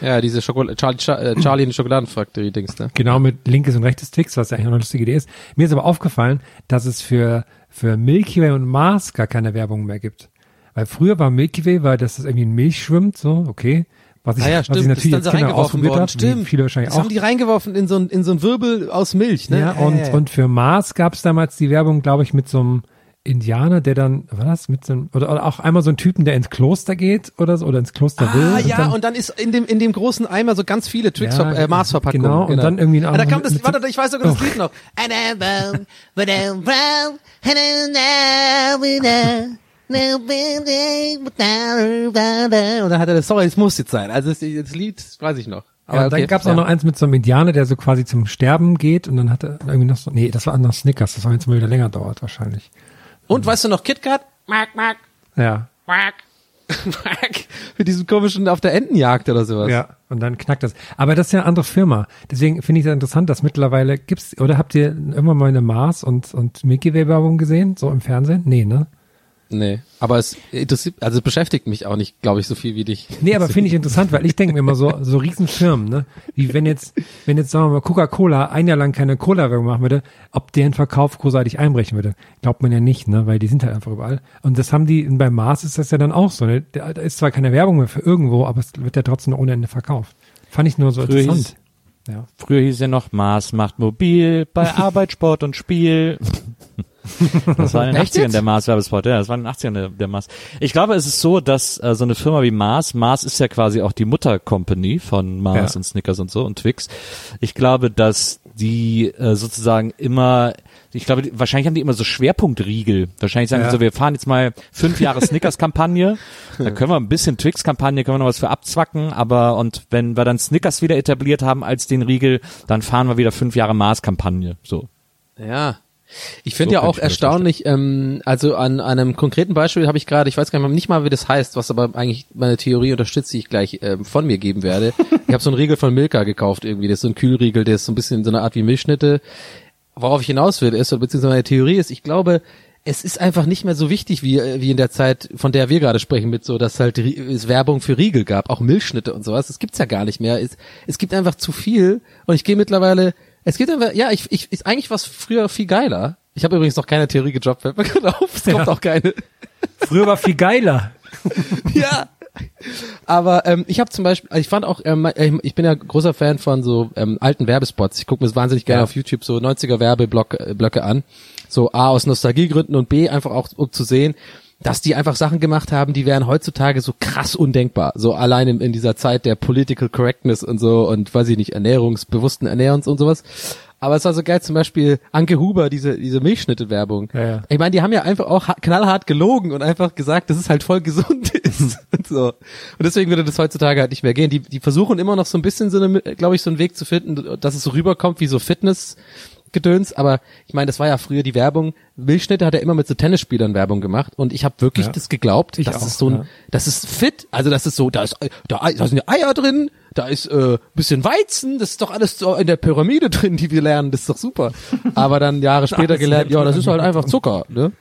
Ja, diese Schokol Charlie, Cha- äh, Charlie in die Schokoladenfactory Dings, ne? Genau, mit linkes und rechtes Twix, was ja eigentlich auch eine lustige Idee ist. Mir ist aber aufgefallen, dass es für, für Milky Way und Mars gar keine Werbung mehr gibt. Weil früher war Milky Way, weil das irgendwie in Milch schwimmt, so, okay. Was ich, Ah ja, was ich natürlich so Kinder reingeworfen ausprobiert worden. habe, Stimmt. viele wahrscheinlich das auch. haben die reingeworfen in so ein, in so ein Wirbel aus Milch, ne? Ja, und, und für Mars gab es damals die Werbung, glaube ich, mit so einem Indianer, der dann, war das, mit so einem, oder, oder auch einmal so ein Typen, der ins Kloster geht oder so, oder ins Kloster will. Ah, ja, dann, und dann ist in dem, in dem großen Eimer so ganz viele Twix, Ja, äh, Mars-Verpackungen. genau, und dann irgendwie ein ah, da kam das, mit warte, ich weiß sogar das Oh. Lied noch. *laughs* Und dann hat er das, sorry, es muss jetzt sein. Also das, das Lied weiß ich noch. ja, und dann okay, gab es ja. auch noch eins mit so einem Indianer, der so quasi zum Sterben geht und dann hat er irgendwie noch so, nee, das war noch Snickers, das war jetzt mal wieder länger dauert wahrscheinlich. Und weißt du noch KitKat? Mark, Mark, Ja, Mark. Mark. Für diesen komischen auf der Entenjagd oder sowas. ja, und dann knackt das. Aber das ist ja eine andere Firma. Deswegen finde ich das interessant, dass mittlerweile gibt's, oder habt ihr irgendwann mal eine Mars und, und Milky Way Werbung gesehen, so im Fernsehen? Nee, ne? Nee, aber es interessiert, also es beschäftigt mich auch nicht, glaube ich, so viel wie dich. Nee, aber finde ich interessant, weil ich denke mir immer so, so Riesenfirmen, ne? Wie wenn jetzt, wenn jetzt, sagen wir mal, Coca-Cola ein Jahr lang keine Cola-Werbung machen würde, ob deren Verkauf großartig einbrechen würde. Glaubt man ja nicht, ne? Weil die sind halt einfach überall. Und das haben die, bei Mars ist das ja dann auch so, ne? Da ist zwar keine Werbung mehr für irgendwo, aber es wird ja trotzdem ohne Ende verkauft. Fand ich nur so Früher interessant. hieß- Ja. Früher hieß ja noch Mars macht mobil bei Arbeit, Sport und Spiel. *laughs* Das war in den Echt 80ern jetzt? der Mars-Werbespot, ja, das war in den 80ern der, der Mars. Ich glaube, es ist so, dass äh, so eine Firma wie Mars, Mars ist ja quasi auch die Mutter-Company von Mars Ja. und Snickers und so und Twix. Ich glaube, dass die äh, sozusagen immer, ich glaube, die, wahrscheinlich haben die immer so Schwerpunktriegel. Wahrscheinlich sagen Ja. die so, wir fahren jetzt mal fünf Jahre *laughs* Snickers-Kampagne, da können wir ein bisschen Twix-Kampagne, können wir noch was für abzwacken, aber und wenn wir dann Snickers wieder etabliert haben als den Riegel, dann fahren wir wieder fünf Jahre Mars-Kampagne. So. Ja. Ich finde So ja auch erstaunlich, ähm, also an einem konkreten Beispiel habe ich gerade, ich weiß gar nicht mal, wie das heißt, was aber eigentlich meine Theorie unterstützt, die ich gleich ähm, von mir geben werde. *laughs* ich habe so einen Riegel von Milka gekauft irgendwie, das ist so ein Kühlriegel, der ist so ein bisschen so eine Art wie Milchschnitte. Worauf ich hinaus will, ist, oder beziehungsweise meine Theorie ist, ich glaube, es ist einfach nicht mehr so wichtig wie, äh, wie in der Zeit, von der wir gerade sprechen, mit so, dass halt es Werbung für Riegel gab, auch Milchschnitte und sowas. Das gibt's ja gar nicht mehr. Es, es gibt einfach zu viel und ich gehe mittlerweile, es gibt einfach, ja, ich, ich ist eigentlich was früher viel geiler. Ich habe übrigens noch keine Theorie gedroppt, fällt mir *laughs* gerade auf. Es kommt Ja. auch keine. Früher war viel geiler. *laughs* ja. Aber ähm, ich habe zum Beispiel, ich fand auch, ähm, ähm, ich bin ja großer Fan von so ähm, alten Werbespots. Ich gucke mir das wahnsinnig gerne Ja. auf YouTube so 90er Werbeblöcke äh, an. So A aus Nostalgiegründen und B einfach auch um zu sehen, dass die einfach Sachen gemacht haben, die wären heutzutage so krass undenkbar. So allein in, in dieser Zeit der Political Correctness und so und weiß ich nicht, ernährungsbewussten Ernährens und sowas. Aber es war so geil, zum Beispiel Anke Huber, diese, diese Milchschnitte-Werbung. Ja, ja. Ich meine, die haben ja einfach auch ha- knallhart gelogen und einfach gesagt, dass es halt voll gesund *laughs* ist. und *laughs* so. Und deswegen würde das heutzutage halt nicht mehr gehen. Die, die versuchen immer noch so ein bisschen so eine, glaube ich, so einen Weg zu finden, dass es so rüberkommt wie so Fitness. Gedöns, aber ich meine, das war ja früher die Werbung. Milchschnitte hat er immer mit so Tennisspielern Werbung gemacht und ich habe wirklich Ja. das geglaubt, Ich das auch, ist so ein, ja. das ist fit, also das ist so, da ist, da, da sind Eier drin, da ist äh, bisschen Weizen, das ist doch alles so in der Pyramide drin, die wir lernen, das ist doch super. *laughs* Aber dann Jahre später gelernt, ja, das ist halt einfach Zucker, ne?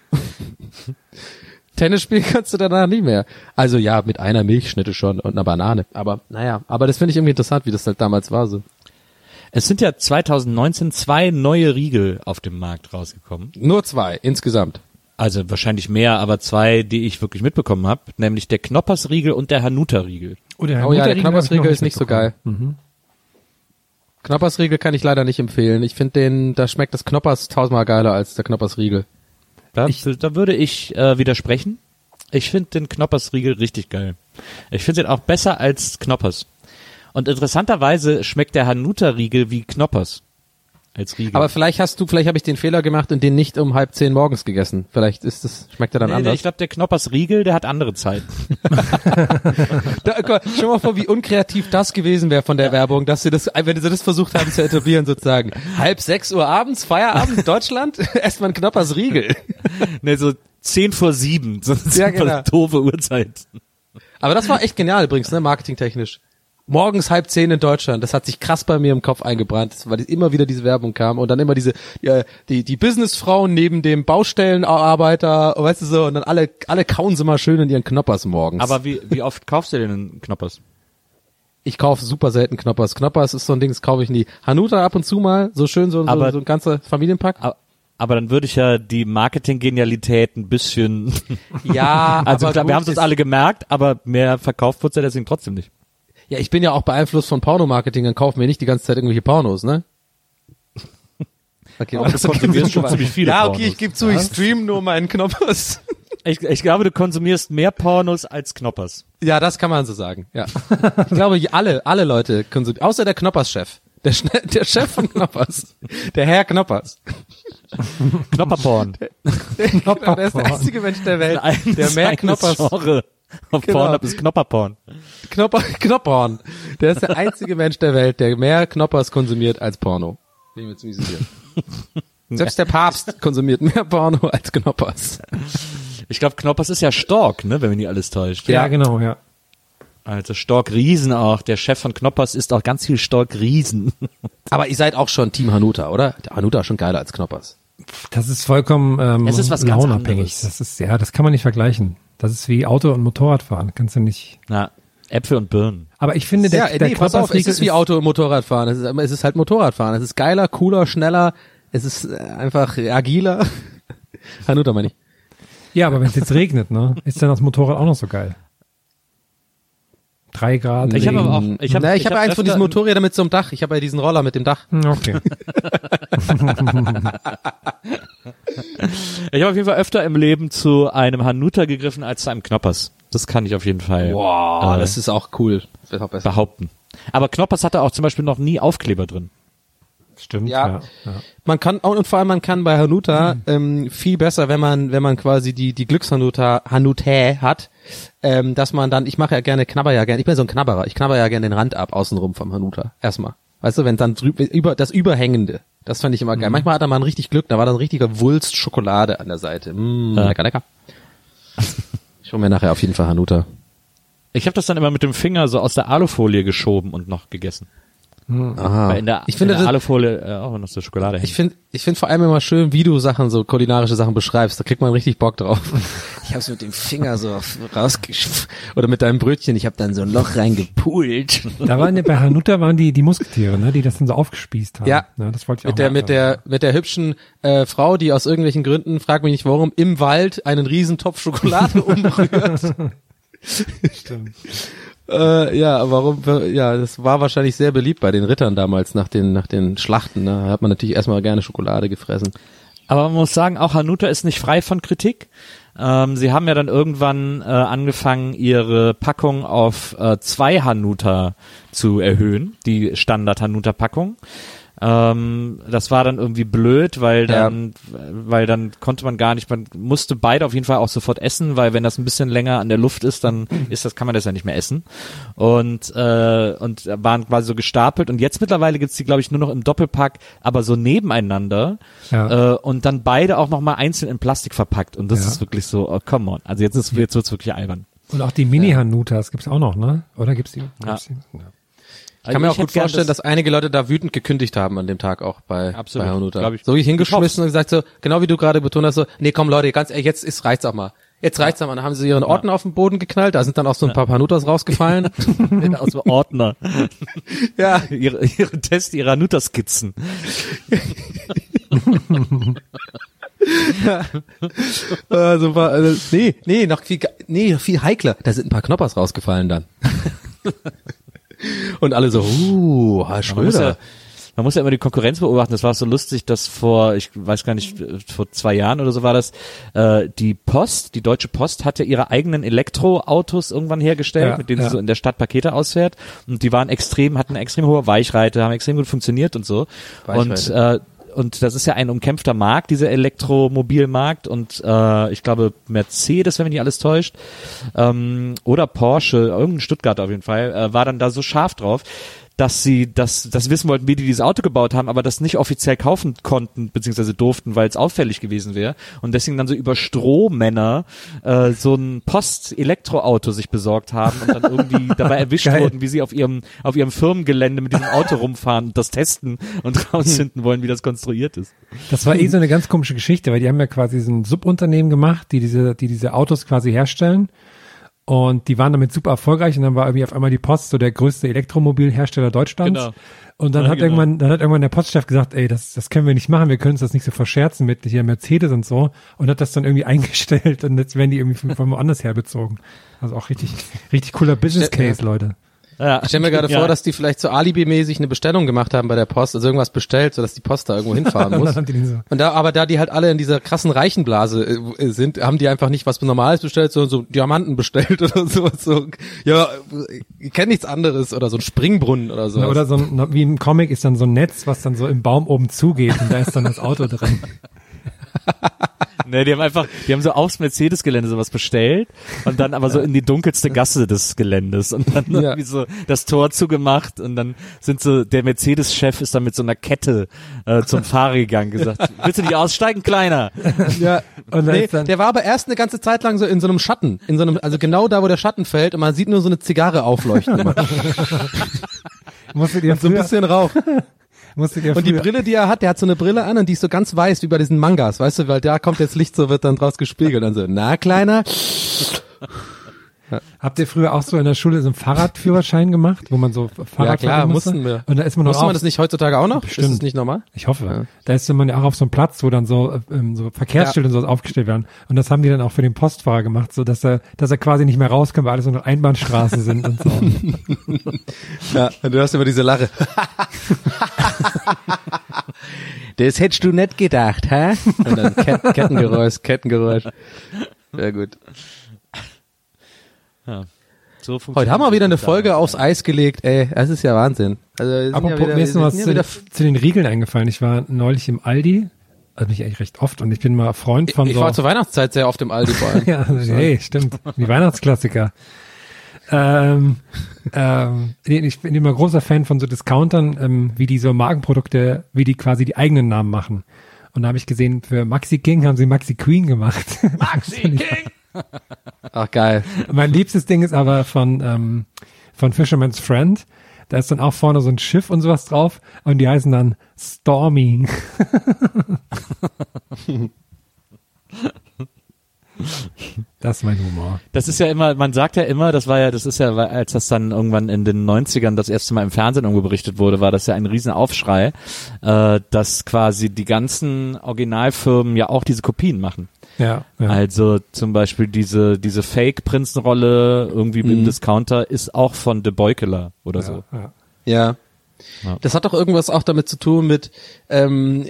Tennis spielen kannst du danach nicht mehr. Also ja, mit einer Milchschnitte schon und einer Banane. Aber naja, aber das finde ich irgendwie interessant, wie das halt damals war so. Es sind ja 2019 zwei neue Riegel auf dem Markt rausgekommen. Nur zwei insgesamt. Also wahrscheinlich mehr, aber zwei, die ich wirklich mitbekommen habe, nämlich der Knoppersriegel und der Hanuta-Riegel. Oh, der Oh ja, der ich Knoppersriegel ist nicht so geil. mitbekommen. Knoppersriegel kann ich leider nicht empfehlen. Ich finde den, da schmeckt das Knoppers tausendmal geiler als der Knoppersriegel. Da, da würde ich äh, widersprechen. Ich finde den Knoppersriegel richtig geil. Ich finde den auch besser als Knoppers. Und interessanterweise schmeckt der Hanuta-Riegel wie Knoppers. Als Riegel. Aber vielleicht hast du, vielleicht habe ich den Fehler gemacht und den nicht um halb zehn morgens gegessen. Vielleicht ist das, schmeckt er dann nee, nee, anders. ich glaube, der Knoppersriegel, der hat andere Zeiten. *laughs* Da, mal, stell mal vor, wie unkreativ das gewesen wäre von der Werbung, dass sie das, wenn sie das versucht haben zu etablieren sozusagen. Halb sechs Uhr abends, Feierabend, *laughs* Deutschland, *laughs* erstmal ein Knoppers Riegel. ne, so zehn vor sieben. So eine Ja, genau. doofe Uhrzeit. Aber das war echt genial übrigens, ne, marketingtechnisch. Morgens halb zehn in Deutschland, das hat sich krass bei mir im Kopf eingebrannt, weil immer wieder diese Werbung kam und dann immer diese, ja, die, die Businessfrauen neben dem Baustellenarbeiter, weißt du so, und dann alle, alle kauen sie mal schön in ihren Knoppers morgens. Aber wie, wie oft kaufst du denn einen Knoppers? ich kaufe super selten Knoppers. Knoppers ist so ein Ding, das kaufe ich nie. Hanuta ab und zu mal, so schön, so, so, Aber- so ein ganzer Familienpack. A- Aber dann würde ich ja die Marketing-Genialität ein bisschen, Ja, *laughs* also aber klar, wir haben es uns alle gemerkt, aber mehr verkauft wird's ja deswegen trotzdem nicht. Ja, ich bin ja auch beeinflusst von Pornomarketing, dann kaufen wir nicht die ganze Zeit irgendwelche Pornos, ne? *laughs* Okay, Aber du konsumierst schon ziemlich viele Ja, okay, Pornos. ich gebe zu, ich stream nur meinen Knoppers. *laughs* Ich, ich glaube, du konsumierst mehr Pornos als Knoppers. Ja, das kann man so sagen, ja. Ich glaube, alle, alle Leute konsumieren, außer der Knoppers-Chef. Der, Schne- der Chef von Knoppers. Der Herr Knoppers. Knopperporn. *laughs* Der ist der einzige Mensch der Welt, der mehr Knoppers, Genre *laughs* auf Genau. Pornhub ist Knopperporn. Knopper, *laughs* Knopperhorn. Der ist der einzige Mensch der Welt, der mehr Knoppers konsumiert als Porno. Bin ich mir ziemlich sicher. Selbst der Papst konsumiert mehr Porno als Knoppers. Ich glaube, Knoppers ist ja Stork, ne, wenn mich nicht alles täuscht. Ja, genau, ja. Also Stork Riesen auch. Der Chef von Knoppers isst auch ganz viel Stork Riesen. Aber ihr seid auch schon Team Hanuta, oder? Der Hanuta ist schon geiler als Knoppers. Das ist vollkommen ähm, Es ist was ganz launabhängig. anderes. Das ist ja, das kann man nicht vergleichen. Das ist wie Auto und Motorradfahren. Kannst du nicht. Na, Äpfel und Birnen. Aber ich finde, der, ja, der nee, pass auf, es ist wie Auto und Motorradfahren. Es ist, es ist halt Motorradfahren. Es ist geiler, cooler, schneller. Es ist äh, einfach agiler. *laughs* Hanuta meine ich. Ja, aber wenn es jetzt regnet, ne, ist dann das Motorrad auch noch so geil. Drei Grad. Ich habe aber auch, ich habe ich habe eins von diesen Motor Motorrädern mit so einem Dach. Ich habe ja diesen Roller mit dem Dach. Hm, Okay. *laughs* Ich habe auf jeden Fall öfter im Leben zu einem Hanuta gegriffen als zu einem Knoppers. Das kann ich auf jeden Fall Boah, äh, das ist auch cool. Das ist auch besser. behaupten. Aber Knoppers hatte auch zum Beispiel noch nie Aufkleber drin. Stimmt. Ja. Ja. Man kann und und vor allem man kann bei Hanuta ähm, viel besser, wenn man wenn man quasi die die Glückshanuta Hanute hat, ähm, dass man dann ich mache ja gerne knabber ja gerne. Ich bin so ein Knabberer. Ich knabber ja gerne den Rand ab außenrum vom Hanuta. Erstmal. Weißt du, wenn dann drüber über das überhängende. Das fand ich immer geil. Manchmal hat er man richtig Glück, da war dann richtiger Wulst Schokolade an der Seite. Mm, Ja. lecker lecker. Ich hole mir nachher auf jeden Fall Hanuta. Ich habe das dann immer mit dem Finger so aus der Alufolie geschoben und noch gegessen. Aha. Weil in der, ich finde in der Alufolie äh, auch noch so Schokolade. Ich finde ich find vor allem immer schön, wie du Sachen, so kulinarische Sachen beschreibst. Da kriegt man richtig Bock drauf. *laughs* Ich hab's mit dem Finger so rausgesch... Oder mit deinem Brötchen, ich hab dann so ein Loch reingepult. Da waren ja bei Hanuta waren die die Musketiere, ne, die das dann so aufgespießt haben. Ja. das wollte ich Mit auch der, mit der, mit der hübschen äh, Frau, die aus irgendwelchen Gründen, frag mich nicht warum, im Wald einen riesen Topf Schokolade *laughs* umrührt. Stimmt. Äh, ja, warum, ja, das war wahrscheinlich sehr beliebt bei den Rittern damals nach den, nach den Schlachten. Ne? Da hat man natürlich erstmal gerne Schokolade gefressen. Aber man muss sagen, auch Hanuta ist nicht frei von Kritik. Ähm, sie haben ja dann irgendwann äh, angefangen, ihre Packung auf äh, zwei Hanuta zu erhöhen, die Standard-Hanuta-Packung. Ähm, das war dann irgendwie blöd, weil Ja. dann, weil dann konnte man gar nicht, man musste beide auf jeden Fall auch sofort essen, weil wenn das ein bisschen länger an der Luft ist, dann ist das, kann man das ja nicht mehr essen. Und, äh, und waren quasi so gestapelt und jetzt mittlerweile gibt's die, glaube ich, nur noch im Doppelpack, aber so nebeneinander Ja. äh, und dann beide auch nochmal einzeln in Plastik verpackt und das Ja. ist wirklich so, oh, come on. Also jetzt ist, jetzt wird's wirklich albern. Und auch die Mini-Hanutas gibt's auch noch, ne? Oder gibt's die? Gibt's die? Ja. Ich kann mir auch gut vorstellen, dass einige Leute da wütend gekündigt haben an dem Tag auch bei, Absolut, bei Hanuta. ich. So wie hingeschmissen und gesagt so, genau wie du gerade betont hast, so, nee, komm Leute, ganz ehrlich, jetzt ist, reicht's auch mal. Jetzt reicht's auch mal. Dann haben sie ihren Ordner auf den Boden geknallt, da sind dann auch so ein paar Hanutas rausgefallen. *laughs* aus dem Ordner. *laughs* ja, ihre, ihre Test, ihre Hanuta-Skizzen. also war, also, nee, nee, noch viel, nee, noch viel heikler. Da sind ein paar Knoppers rausgefallen dann. *laughs* und alle so, uh, Herr Man muss, ja, Schröder. man muss ja immer die Konkurrenz beobachten. Das war so lustig, dass vor, ich weiß gar nicht, vor zwei Jahren oder so war das, äh, die Post, die Deutsche Post hatte ihre eigenen Elektroautos irgendwann hergestellt, Ja, mit denen ja. sie so in der Stadt Pakete ausfährt. Und die waren extrem, hatten eine extrem hohe Weichreite, haben extrem gut funktioniert und so. Und Weichreite. äh, und das ist ja ein umkämpfter Markt, dieser Elektromobilmarkt und äh, ich glaube Mercedes, wenn mich nicht alles täuscht, ähm, oder Porsche, irgendein Stuttgarter auf jeden Fall, äh, war dann da so scharf drauf, dass sie das, das wissen wollten, wie die dieses Auto gebaut haben, aber das nicht offiziell kaufen konnten, beziehungsweise durften, weil es auffällig gewesen wäre. Und deswegen dann so über Strohmänner äh, so ein Post-Elektroauto sich besorgt haben und dann irgendwie *laughs* dabei erwischt Geil. wurden, wie sie auf ihrem, auf ihrem Firmengelände mit diesem Auto rumfahren und das testen und *laughs* rausfinden wollen, wie das konstruiert ist. Das war eh so eine ganz komische Geschichte, weil die haben ja quasi so ein Subunternehmen gemacht, die diese, die diese Autos quasi herstellen. Und die waren damit super erfolgreich und dann war irgendwie auf einmal die Post so der größte Elektromobilhersteller Deutschlands. Genau. Und dann Ja, hat genau. irgendwann, dann hat irgendwann der Postchef gesagt, ey, das, das können wir nicht machen, wir können uns das nicht so verscherzen mit hier Mercedes und so. Und hat das dann irgendwie *laughs* eingestellt und jetzt werden die irgendwie von, von woanders herbezogen. Also auch richtig, richtig cooler Business Case, Leute. Ja. Ich stelle mir gerade *laughs* Ja. vor, dass die vielleicht so alibimäßig eine Bestellung gemacht haben bei der Post, also irgendwas bestellt, sodass die Post da irgendwo hinfahren *laughs* muss. Und da, aber da die halt alle in dieser krassen Reichenblase äh, sind, haben die einfach nicht was Normales bestellt, sondern so Diamanten bestellt *laughs* oder so. so ja, ich kenne nichts anderes oder so ein Springbrunnen oder so. Oder so ein, wie im Comic ist dann so ein Netz, was dann so im Baum oben zugeht und da ist dann das Auto drin. *laughs* Nee, die haben einfach, die haben so aufs Mercedes-Gelände sowas bestellt und dann aber so in die dunkelste Gasse des Geländes und dann Ja. irgendwie so das Tor zugemacht und dann sind so, der Mercedes-Chef ist dann mit so einer Kette äh, zum Fahrer gegangen gesagt, willst du nicht aussteigen, Kleiner? ja, Und dann nee, dann- der war aber erst eine ganze Zeit lang so in so einem Schatten, in so einem, also genau da, wo der Schatten fällt und man sieht nur so eine Zigarre aufleuchten immer. *laughs* Musstet ihr so ein bisschen Rauch. Musstet ihr Und die Brille, die er hat, der hat so eine Brille an und die ist so ganz weiß wie bei diesen Mangas, weißt du, weil da kommt jetzt Licht, so wird dann draus gespiegelt. Und so, na Kleiner, Habt ihr früher auch so in der Schule so einen Fahrradführerschein gemacht, wo man so Fahrrad ja klar, musste? mussten wir. Und da ist man noch Musste man das nicht heutzutage auch noch? Bestimmt. Ist das nicht normal? Ich hoffe. Da ist man ja auch auf so einem Platz, wo dann so, äh, ähm, so Verkehrsschilder und sowas aufgestellt werden. Und das haben die dann auch für den Postfahrer gemacht, so dass er, dass er quasi nicht mehr rauskommt, weil alles nur noch Einbahnstraßen sind und so. *laughs* Ja, du hast immer diese Lache. *laughs* das hättest du nicht gedacht, hä? *laughs* Und dann Ket Kettengeräusch, Kettengeräusch. Sehr gut. So Heute haben wir wieder eine Folge aufs Eis gelegt, ey. Das ist ja Wahnsinn. Also, wir sind Aber ja wieder, mir ist noch was zu, ja wieder zu den Riegeln eingefallen. Ich war neulich im Aldi, also mich eigentlich recht oft, und ich bin mal Freund von ich so. war zur Weihnachtszeit sehr oft im Aldi vor allem. *laughs* ja, also, hey, stimmt. Die Weihnachtsklassiker. Ähm, ähm, nee, ich bin immer großer Fan von so Discountern, ähm, wie die so Markenprodukte, wie die quasi die eigenen Namen machen. Und da habe ich gesehen, für Maxi King haben sie Maxi Queen gemacht. Maxi *laughs* King! Ach geil. mein liebstes Ding ist aber von, ähm, von Fisherman's Friend. Da ist dann auch vorne so ein Schiff und sowas drauf und die heißen dann Stormy. *laughs* das ist mein Humor. Das ist ja immer, man sagt ja immer, das war ja, das ist ja, als das dann irgendwann in den 90ern das erste Mal im Fernsehen irgendwo berichtet wurde, war das ja ein Riesenaufschrei, äh, dass quasi die ganzen Originalfirmen ja auch diese Kopien machen. Ja, ja. Also zum Beispiel diese, diese Fake-Prinzenrolle irgendwie im Discounter ist auch von The Boykeler oder so. ja. Ja. Ja. Das hat doch irgendwas auch damit zu tun mit ähm,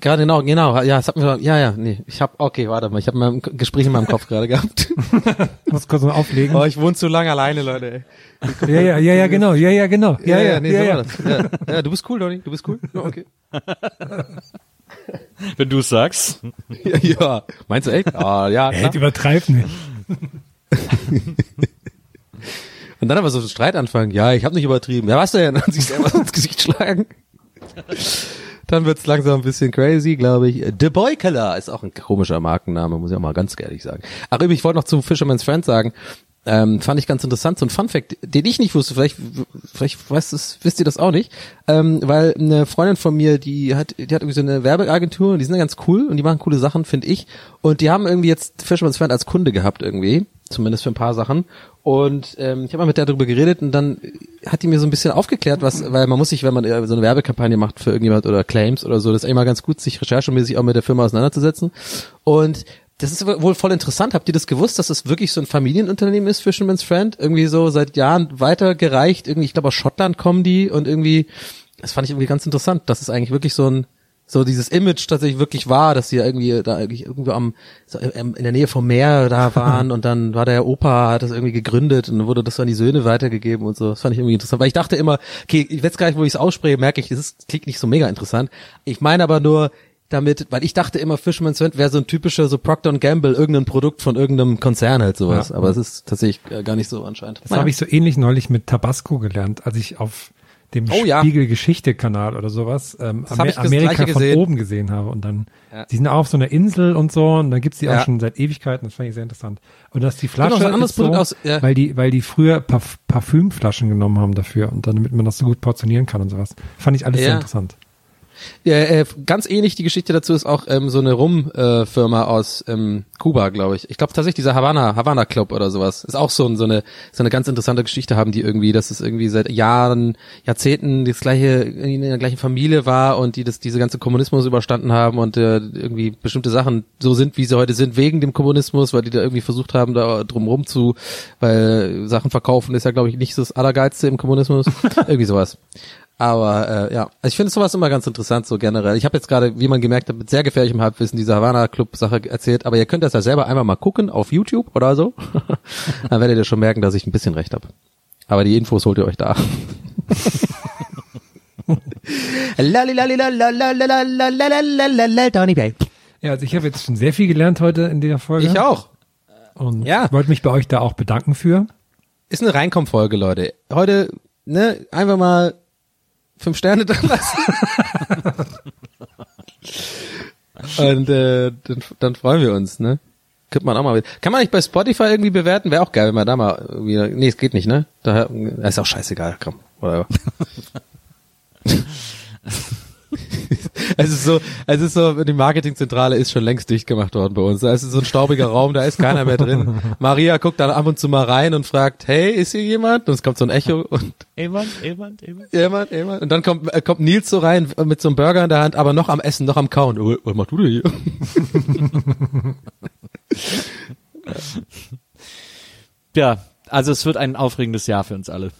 gerade genau, genau, ja, das hat mir ja, ja, nee, ich habe okay, warte mal, ich habe mein Gespräch in meinem Kopf gerade gehabt. Ich *laughs* muss kurz mal auflegen. Oh, ich wohne zu lange alleine, Leute. Ey. Ja, ja, ja, ja, genau. Ja, ja, genau. Ja, ja, nee, ja, so ja. war das. ja. Ja, du bist cool, Donny, du bist cool. Ja, okay. *laughs* Wenn du es sagst. Ja, ja. Meinst du echt? Ah, ja, Ey, klar. übertreib nicht. *laughs* Und dann aber so ein Streit anfangen. Ja, ich habe nicht übertrieben. Ja, was denn? Und sich selber ins Gesicht schlagen. Dann wird's langsam ein bisschen crazy, glaube ich. The Boy Killer ist auch ein komischer Markenname, muss ich auch mal ganz ehrlich sagen. Ach, übrigens, ich wollte noch zu Fisherman's Friend sagen, ähm, fand ich ganz interessant, so ein Fun-Fact, den ich nicht wusste, vielleicht, vielleicht weißt es, wisst ihr das auch nicht, ähm, weil eine Freundin von mir, die hat, die hat irgendwie so eine Werbeagentur und die sind ja ganz cool und die machen coole Sachen, finde ich. Und die haben irgendwie jetzt Fisherman's Friend als Kunde gehabt irgendwie, zumindest für ein paar Sachen. Und ähm, ich habe mal mit der darüber geredet und dann hat die mir so ein bisschen aufgeklärt, was, weil man muss sich, wenn man äh, so eine Werbekampagne macht für irgendjemand oder Claims oder so, das ist immer ganz gut, sich recherchemäßig auch mit der Firma auseinanderzusetzen. Und das ist wohl voll interessant. Habt ihr das gewusst, dass es wirklich so ein Familienunternehmen ist, Fisherman's Friend? Irgendwie so seit Jahren weitergereicht. Irgendwie, ich glaube aus Schottland kommen die und irgendwie, das fand ich irgendwie ganz interessant, dass es eigentlich wirklich so ein so dieses Image tatsächlich wirklich war, dass sie irgendwie da irgendwie irgendwo am so im- in der Nähe vom Meer da *laughs* waren und dann war der Opa hat das irgendwie gegründet und dann wurde das an die Söhne weitergegeben und so. Das fand ich irgendwie interessant, weil ich dachte immer, okay, jetzt gleich, wo ich es ausspreche, merke ich, es ist, klingt nicht so mega interessant. Ich meine aber nur damit, weil ich dachte immer, Fisherman's Friend wäre so ein typischer so Procter Gamble, irgendein Produkt von irgendeinem Konzern halt sowas. Ja. Aber es ist tatsächlich äh, gar nicht so anscheinend. Das habe ich so ähnlich neulich mit Tabasco gelernt, als ich auf dem Oh ja. Spiegel-Geschichte-Kanal oder sowas ähm, das Amerika von oben gesehen habe und dann, Ja. die sind auch auf so einer Insel und so und dann gibt's die Ja. auch schon seit Ewigkeiten, das fand ich sehr interessant. Und dass die Flasche Genau, so ist so, aus- ja. weil die, weil die früher Parf Parfümflaschen genommen haben dafür und dann, damit man das so gut portionieren kann und sowas. Fand ich alles sehr interessant. Ja, äh, ganz ähnlich die Geschichte dazu ist auch ähm, so eine Rum-Firma äh, aus ähm, Kuba, glaube ich. Ich glaube tatsächlich dieser Havana Havana Club oder sowas ist auch so, ein, so eine so eine ganz interessante Geschichte haben die irgendwie, dass es irgendwie seit Jahren, Jahrzehnten das gleiche in der gleichen Familie war und die das diese ganze Kommunismus überstanden haben und äh, irgendwie bestimmte Sachen so sind, wie sie heute sind wegen dem Kommunismus, weil die da irgendwie versucht haben, da drumrum zu, weil Sachen verkaufen ist ja glaube ich nicht das allergeilste im Kommunismus, *laughs* irgendwie sowas. Aber äh, ja, also ich finde sowas immer ganz interessant, so generell. Ich habe jetzt gerade, wie man gemerkt hat, mit sehr gefährlichem Halbwissen diese Havana Club Sache erzählt, aber ihr könnt das ja selber einmal mal gucken auf YouTube oder so. Dann werdet ihr schon merken, dass ich ein bisschen recht habe. Aber die Infos holt ihr euch da. Ja, also ich habe jetzt schon sehr viel gelernt heute in der Folge. Ich auch. Und Ja. wollte mich bei euch da auch bedanken für. Ist eine Reinkommfolge, Leute. Heute, ne, einfach mal fünf Sterne da lassen. *laughs* Und äh, dann, dann freuen wir uns, ne? Könnte man auch mal. Kann man nicht bei Spotify irgendwie bewerten? Wäre auch geil, wenn man da mal irgendwie. Nee, es geht nicht, ne? Daher ist auch scheißegal, komm. Whatever. *laughs* Es ist so, es ist so, die Marketingzentrale ist schon längst dicht gemacht worden bei uns. Es ist so ein staubiger Raum, da ist keiner mehr drin. Maria guckt dann ab und zu mal rein und fragt, hey, ist hier jemand? Und es kommt so ein Echo und Jemand, jemand, jemand. jemand, jemand. Und dann kommt, äh, kommt Nils so rein mit so einem Burger in der Hand, aber noch am Essen, noch am Kauen. Oh, was machst du denn hier? *laughs* Ja, also es wird ein aufregendes Jahr für uns alle.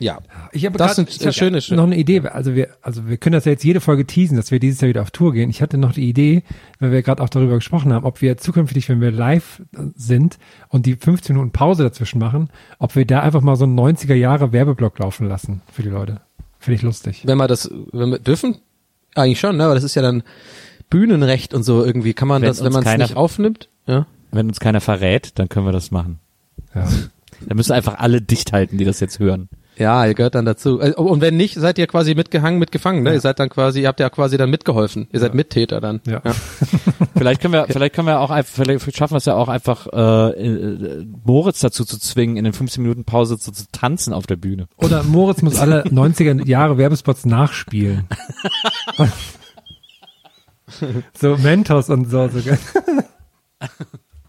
Ja. Ich habe Das grad- sind ich hab schöne noch eine Idee. Also wir, also wir können das ja jetzt jede Folge teasen, dass wir dieses Jahr wieder auf Tour gehen. Ich hatte noch die Idee, weil wir gerade auch darüber gesprochen haben, ob wir zukünftig, wenn wir live äh, sind und die 15 Minuten Pause dazwischen machen, ob wir da einfach mal so einen 90er Jahre Werbeblock laufen lassen für die Leute. Finde ich lustig. Wenn wir das, wenn wir dürfen? Eigentlich schon, ne? Aber das ist ja dann Bühnenrecht und so irgendwie. Kann man Wenn das, wenn man es nicht aufnimmt? Ja. Wenn uns keiner verrät, dann können wir das machen. Ja. Da müssen einfach alle dicht halten, die das jetzt hören. Ja, ihr gehört dann dazu. Äh, Und wenn nicht, seid ihr quasi mitgehangen, mitgefangen, ne? Ihr seid dann quasi, ihr habt ja quasi dann mitgeholfen. Ihr seid Mittäter dann. Ja. *laughs* Vielleicht können wir, vielleicht können wir auch einfach, vielleicht schaffen wir es ja auch einfach, äh, äh, Moritz dazu zu zwingen, in den 15 Minuten Pause zu, zu tanzen auf der Bühne. Oder Moritz muss alle *laughs* 90er Jahre Werbespots nachspielen. *laughs* so Mentos und so. so.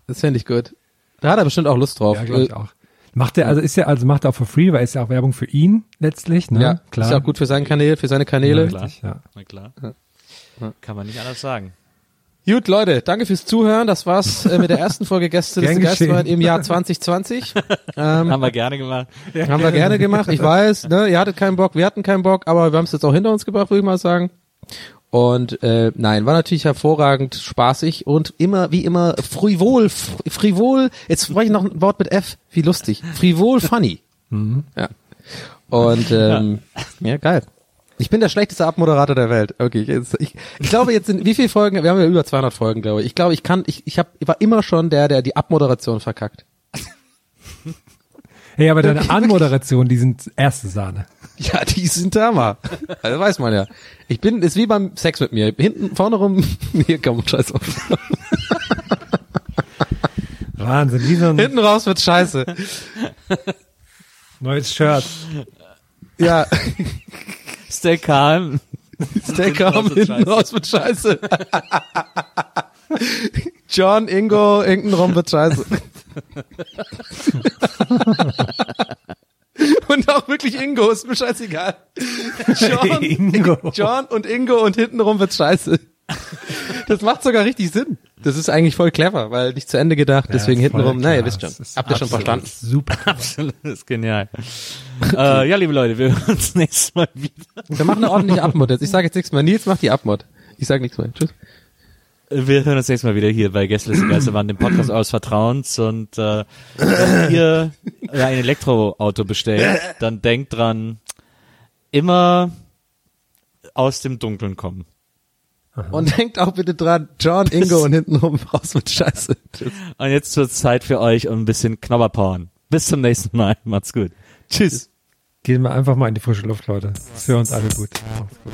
Das fände ich gut. Da hat er bestimmt auch Lust drauf. Ja, glaube ich auch. Macht er, also ist er, also macht er auch for free, weil ist ja auch Werbung für ihn letztlich, ne? Ja, klar. Ist ja auch gut für seinen Kanäle, für seine Kanäle. Ja, richtig, ja. Na klar. Kann man nicht anders sagen. Gut, Leute, danke fürs Zuhören. Das war's äh, mit der ersten Folge Gäste des Gern geschehen. Geistwald im Jahr 2020. *laughs* ähm, Haben wir gerne gemacht. haben wir gerne gemacht. Ich weiß, ne, ihr hattet keinen Bock, wir hatten keinen Bock, aber wir haben es jetzt auch hinter uns gebracht, würde ich mal sagen. Und äh, nein, war natürlich hervorragend spaßig und immer, wie immer, frivol, fr- frivol, jetzt spreche ich noch ein Wort mit F, wie lustig. Frivol funny. Ja. Und *laughs* ähm, ja. geil. Ich bin der schlechteste Abmoderator der Welt. Okay, jetzt, ich, ich glaube jetzt sind wie viele Folgen? Wir haben ja über 200 Folgen, glaube ich. Ich glaube, ich kann, ich, ich, hab, ich war immer schon der, der die Abmoderation verkackt. Hey, aber deine *laughs* Anmoderation, die sind erste Sahne. Ja, die sind Hammer. Also weiß man ja. Ich bin, ist wie beim Sex mit mir. Hinten, vorne rum, *laughs* hier komm, scheiß auf. Wahnsinn, wie so ein Hinten raus wird scheiße. neues Shirt. Ja, Stay calm. stay calm, hinten raus wird scheiße. *laughs* John, Ingo, hinten rum wird scheiße. *laughs* Und auch wirklich Ingo, ist mir scheißegal. John, *laughs* Ingo. John und Ingo und hintenrum wird scheiße. Das macht sogar richtig Sinn. Das ist eigentlich voll clever, weil nicht zu Ende gedacht, deswegen Ja, voll hintenrum. Na, ihr wisst schon. Habt ihr schon verstanden? Super. *laughs* Absolut, das ist genial. äh, ja, liebe Leute, wir hören uns nächstes Mal wieder. Wir machen eine ordentliche Abmod jetzt. Ich sage jetzt nichts mehr. Nils macht die Abmod. Ich sage nichts mehr. Tschüss. Wir hören uns nächstes Mal wieder hier bei Gästeliste Geisterbahn, dem Podcast eures Vertrauens. Und äh, wenn ihr ein Elektroauto bestellt, dann denkt dran, immer aus dem Dunkeln kommen. Und denkt auch bitte dran, John, Ingo und hintenrum raus mit Scheiße. Tschüss. Und jetzt wird Zeit für euch, um ein bisschen Knobberpowern. Bis zum nächsten Mal. Macht's gut. Tschüss. Gehen wir einfach mal in die frische Luft, Leute. Das für uns alle gut. Macht's gut.